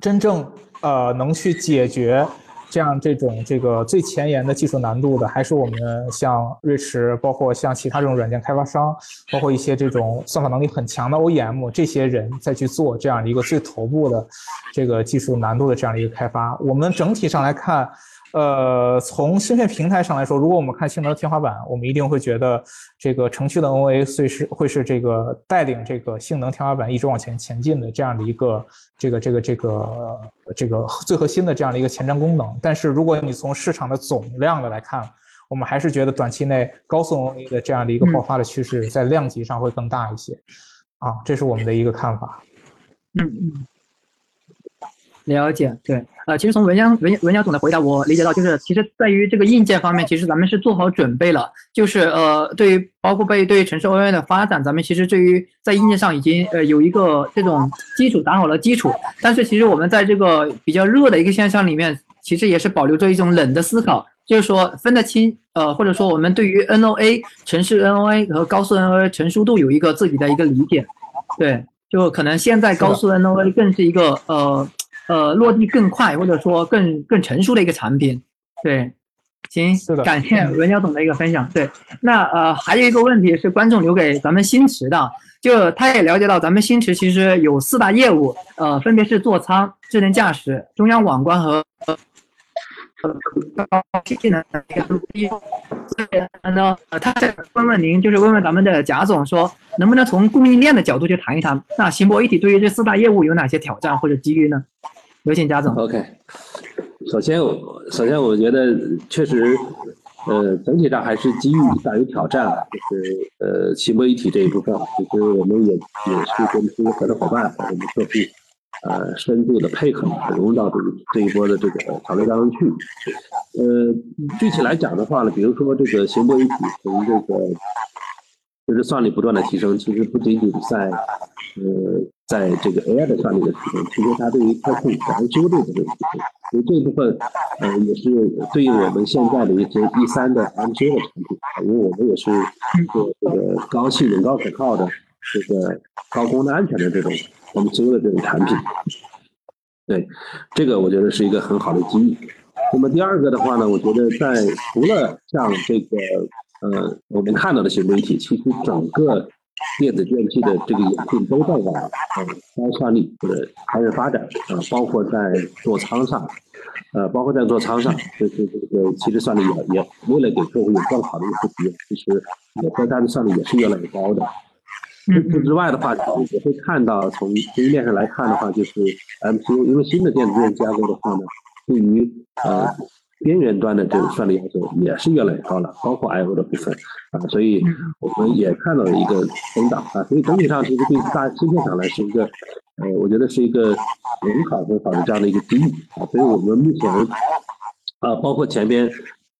真正呃能去解决这样这种这个最前沿的技术难度的，还是我们像瑞驰，包括像其他这种软件开发商，包括一些这种算法能力很强的 OEM 这些人再去做这样的一个最头部的这个技术难度的这样的一个开发。我们整体上来看。呃，从芯片平台上来说，如果我们看性能的天花板，我们一定会觉得这个城区的 NOA 会是会是这个带领这个性能天花板一直往前前进的这样的一个这个这个这个这个最核心的这样的一个前瞻功能。但是如果你从市场的总量的来看，我们还是觉得短期内高速 NOA 的这样的一个爆发的趋势在量级上会更大一些。啊，这是我们的一个看法。嗯嗯。了解，对，呃，其实从文江文文江总的回答，我理解到，就是其实在于这个硬件方面，其实咱们是做好准备了，就是呃，对于包括被对于城市 OA 的发展，咱们其实对于在硬件上已经呃有一个这种基础打好了基础，但是其实我们在这个比较热的一个现象里面，其实也是保留着一种冷的思考，就是说分得清，呃，或者说我们对于 NOA 城市 NOA 和高速 NOA 成熟度有一个自己的一个理解，对，就可能现在高速 NOA 更是一个呃。呃，落地更快，或者说更更成熟的一个产品，对，行，是的感谢文娇总的一个分享。对，那呃，还有一个问题是观众留给咱们新驰的，就他也了解到咱们新驰其实有四大业务，呃，分别是座舱、智能驾驶、中央网关和。高性能的一个录音，所以呢，呃，他再问问您，就是问问咱们的贾总，说能不能从供应链的角度去谈一谈，那行博一体对于这四大业务有哪些挑战或者机遇呢？有请贾总。OK，首先我，首先我觉得确实，呃，整体上还是机遇大于挑战啊。就是呃，新博一体这一部分，其实我们也也是跟这些合作伙伴我们客户，呃，深度的配合，融入到这这一波的这个讨论当中去。呃，具体来讲的话呢，比如说这个行波一体从这个就是算力不断的提升，其实不仅仅在呃。在这个 AI 的算力的提升，其实它对于客户研究的这个提升，所以这部分，呃，也是对应我们现在的一些 E 三的 MCU 的产品，因为我们也是做这个高性能、高可靠的这个高功能、安全的这种我们所有的这种产品。对，这个我觉得是一个很好的机遇。那么第二个的话呢，我觉得在除了像这个，呃，我们看到的新媒体，其实整个。电子电器的这个演进都在往呃高算力或者开始发展啊，包括在座舱上，呃，包括在座舱上，就是这个其实算力也也为了给客户有更好的一个体验，其实也在它的算力也是越来越高的。除此之外的话，也会看到从供应链上来看的话，就是 MCU，因为新的电子电器架构的话呢，对于呃。边缘端的这个算力要求也是越来越高了，包括 I/O 的部分啊，所以我们也看到了一个增长啊，所以整体上其实对大芯片厂来是一个，呃，我觉得是一个很好很好的这样的一个机遇啊，所以我们目前啊，包括前边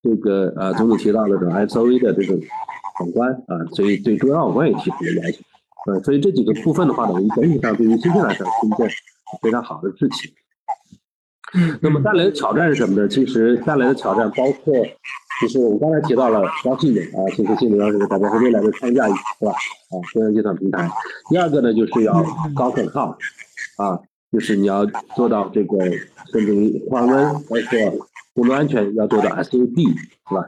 这个呃总统提到的这种 SOV 的这种宏观啊，所以对中央网关也提出了要求，呃，所以这几个部分的话呢，我们整体上对于芯片来讲是一件非常好的事情。那么带来的挑战是什么呢？其实带来的挑战包括，就是我们刚才提到了高性能啊，其实性能要是大家是未来的框架，是吧？啊，中央计算平台。第二个呢，就是要高可靠，啊，就是你要做到这个甚至于换温，包括功能安全要做到 SAD，是吧？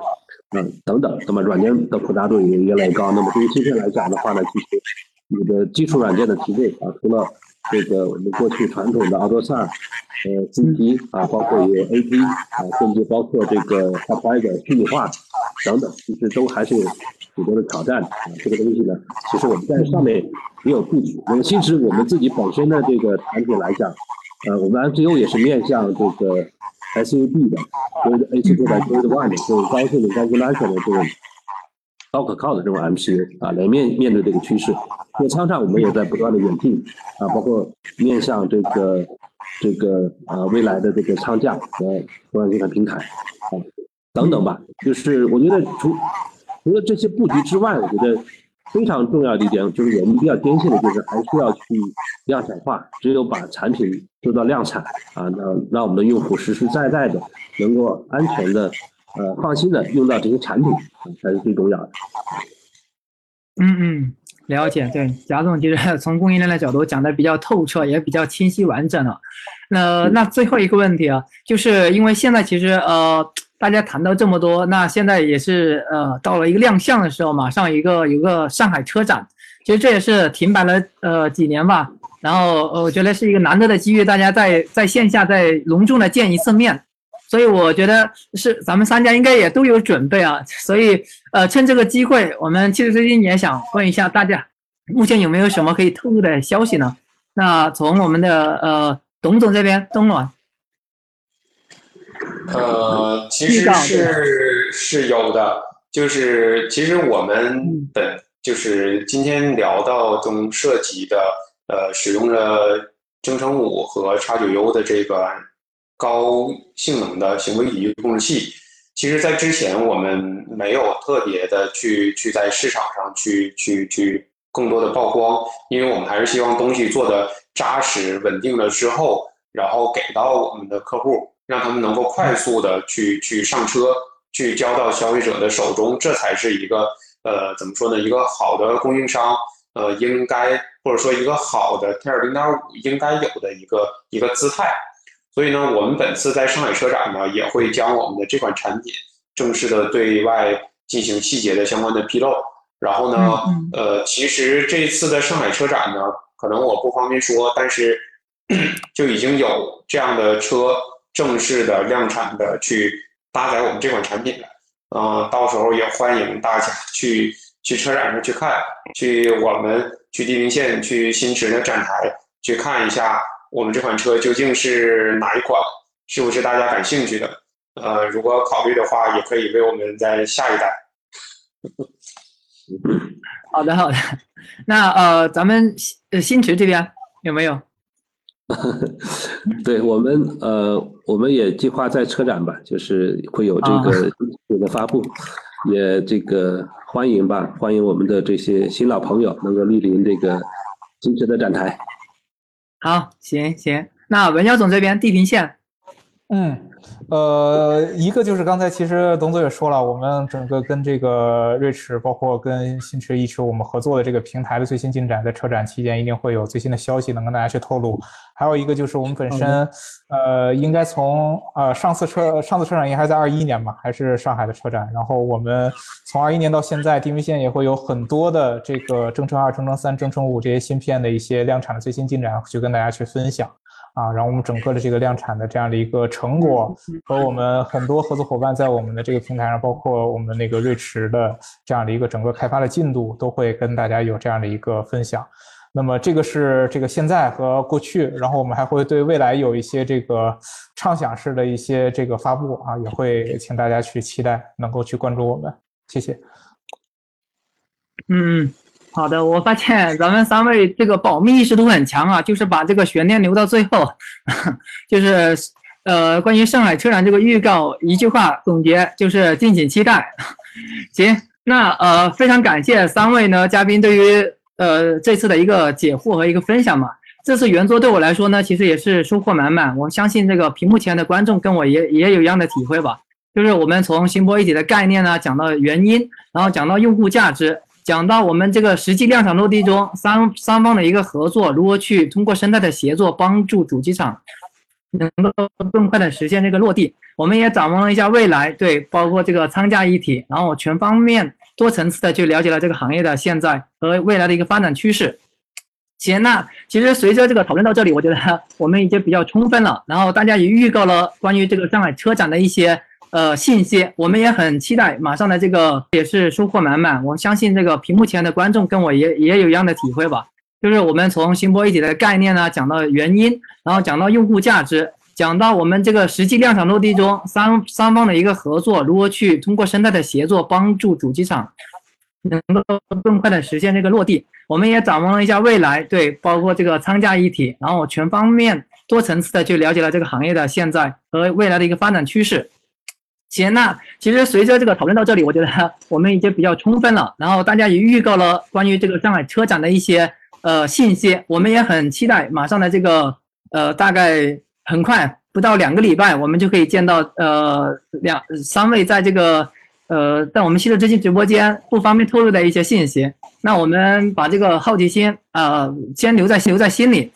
嗯，等等。那么软件的复杂度也越来越高。那么对于芯片来讲的话呢，其实你的基础软件的提供啊，除了这个我们过去传统的 AutoSAR，呃，GP 啊，包括有 AP 啊，甚至包括这个 AI 的虚拟化等等，其实都还是有许多的挑战啊。这个东西呢，其实我们在上面也有布局。那么其实我们自己本身的这个产品来讲，呃，我们 MCU 也是面向这个 SUB 的，就是 A 七六百 K 的 One 的就是高性能、高功能、安全的这种。高可靠的这种 MCU 啊，来面面对这个趋势。座舱上我们也在不断的演进啊，包括面向这个这个啊未来的这个仓架和中央计算平台啊等等吧。就是我觉得除除了这些布局之外，我觉得非常重要的一点就是我们比较坚信的就是还是要去量产化。只有把产品做到量产啊，让让我们的用户实实在在的能够安全的。呃，放心的用到这些产品才是最重要的。嗯嗯，了解。对，贾总其实从供应链的角度讲的比较透彻，也比较清晰完整了。那那最后一个问题啊，就是因为现在其实呃，大家谈到这么多，那现在也是呃到了一个亮相的时候，马上一个有个上海车展，其实这也是停摆了呃几年吧。然后呃，我觉得是一个难得的机遇，大家在在线下再隆重的见一次面。所以我觉得是咱们三家应该也都有准备啊，所以呃趁这个机会，我们其实最近也想问一下大家，目前有没有什么可以透露的消息呢？那从我们的呃董总这边，东暖。呃，其实是是有的，就是其实我们本就是今天聊到中涉及的呃使用了征程五和叉九 U 的这个。高性能的行为语音控制器，其实，在之前我们没有特别的去去在市场上去去去更多的曝光，因为我们还是希望东西做的扎实稳定了之后，然后给到我们的客户，让他们能够快速的去去上车，去交到消费者的手中，这才是一个呃怎么说呢？一个好的供应商呃应该或者说一个好的 T 二零点五应该有的一个一个姿态。所以呢，我们本次在上海车展呢，也会将我们的这款产品正式的对外进行细节的相关的披露。然后呢，呃，其实这次的上海车展呢，可能我不方便说，但是 就已经有这样的车正式的量产的去搭载我们这款产品了。嗯，到时候也欢迎大家去去车展上去看，去我们去地平线、去新驰的展台去看一下。我们这款车究竟是哪一款？是不是大家感兴趣的？呃，如果考虑的话，也可以为我们在下一代。好的，好的。那呃，咱们新新驰这边有没有？对我们呃，我们也计划在车展吧，就是会有这个有的发布，也这个欢迎吧，欢迎我们的这些新老朋友能够莅临这个新驰的展台。好，行行。那文娇总这边地平线，嗯。呃，一个就是刚才其实董总也说了，我们整个跟这个瑞驰，包括跟新驰、一驰我们合作的这个平台的最新进展，在车展期间一定会有最新的消息能跟大家去透露。还有一个就是我们本身，呃，应该从呃上次车上次车展应该还在二一年吧，还是上海的车展。然后我们从二一年到现在，地平线也会有很多的这个征程二、征程三、征程五这些芯片的一些量产的最新进展，去跟大家去分享。啊，然后我们整个的这个量产的这样的一个成果，和我们很多合作伙伴在我们的这个平台上，包括我们那个瑞驰的这样的一个整个开发的进度，都会跟大家有这样的一个分享。那么这个是这个现在和过去，然后我们还会对未来有一些这个畅想式的一些这个发布啊，也会请大家去期待，能够去关注我们。谢谢。嗯。好的，我发现咱们三位这个保密意识都很强啊，就是把这个悬念留到最后，就是呃，关于上海车展这个预告，一句话总结就是敬请期待。行，那呃，非常感谢三位呢嘉宾对于呃这次的一个解惑和一个分享嘛。这次圆桌对我来说呢，其实也是收获满满。我相信这个屏幕前的观众跟我也也有一样的体会吧，就是我们从新波一体的概念呢讲到原因，然后讲到用户价值。讲到我们这个实际量产落地中，三三方的一个合作，如何去通过生态的协作，帮助主机厂能够更快的实现这个落地。我们也展望了一下未来，对，包括这个仓价一体，然后全方面、多层次的去了解了这个行业的现在和未来的一个发展趋势。行，那其实随着这个讨论到这里，我觉得我们已经比较充分了，然后大家也预告了关于这个上海车展的一些。呃，信息我们也很期待，马上的这个也是收获满满。我相信这个屏幕前的观众跟我也也有一样的体会吧，就是我们从新波一体的概念呢讲到原因，然后讲到用户价值，讲到我们这个实际量产落地中三三方的一个合作，如何去通过生态的协作帮助主机厂能够更快的实现这个落地。我们也展望了一下未来，对，包括这个仓价一体，然后全方面、多层次的去了解了这个行业的现在和未来的一个发展趋势。行，那其实随着这个讨论到这里，我觉得我们已经比较充分了。然后大家也预告了关于这个上海车展的一些呃信息，我们也很期待。马上的这个呃，大概很快不到两个礼拜，我们就可以见到呃两三位在这个呃在我们新的这期直播间不方便透露的一些信息。那我们把这个好奇心啊先留在留在心里。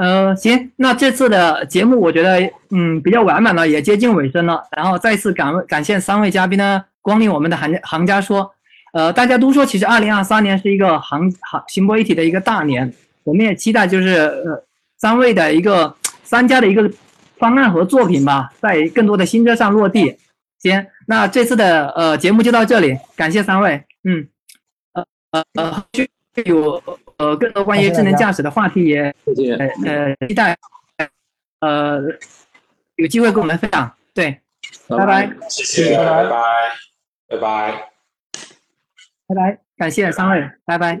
呃，行，那这次的节目我觉得，嗯，比较完满了，也接近尾声了。然后再次感感谢三位嘉宾呢光临我们的行行家说，呃，大家都说其实二零二三年是一个行行行波一体的一个大年，我们也期待就是呃三位的一个三家的一个方案和作品吧，在更多的新车上落地。行，那这次的呃节目就到这里，感谢三位，嗯，呃呃呃，就有。呃，更多关于智能驾驶的话题也呃呃期待，呃有机会跟我们分享。对，拜拜，谢谢，拜拜，拜拜，拜拜，感谢三位，拜拜。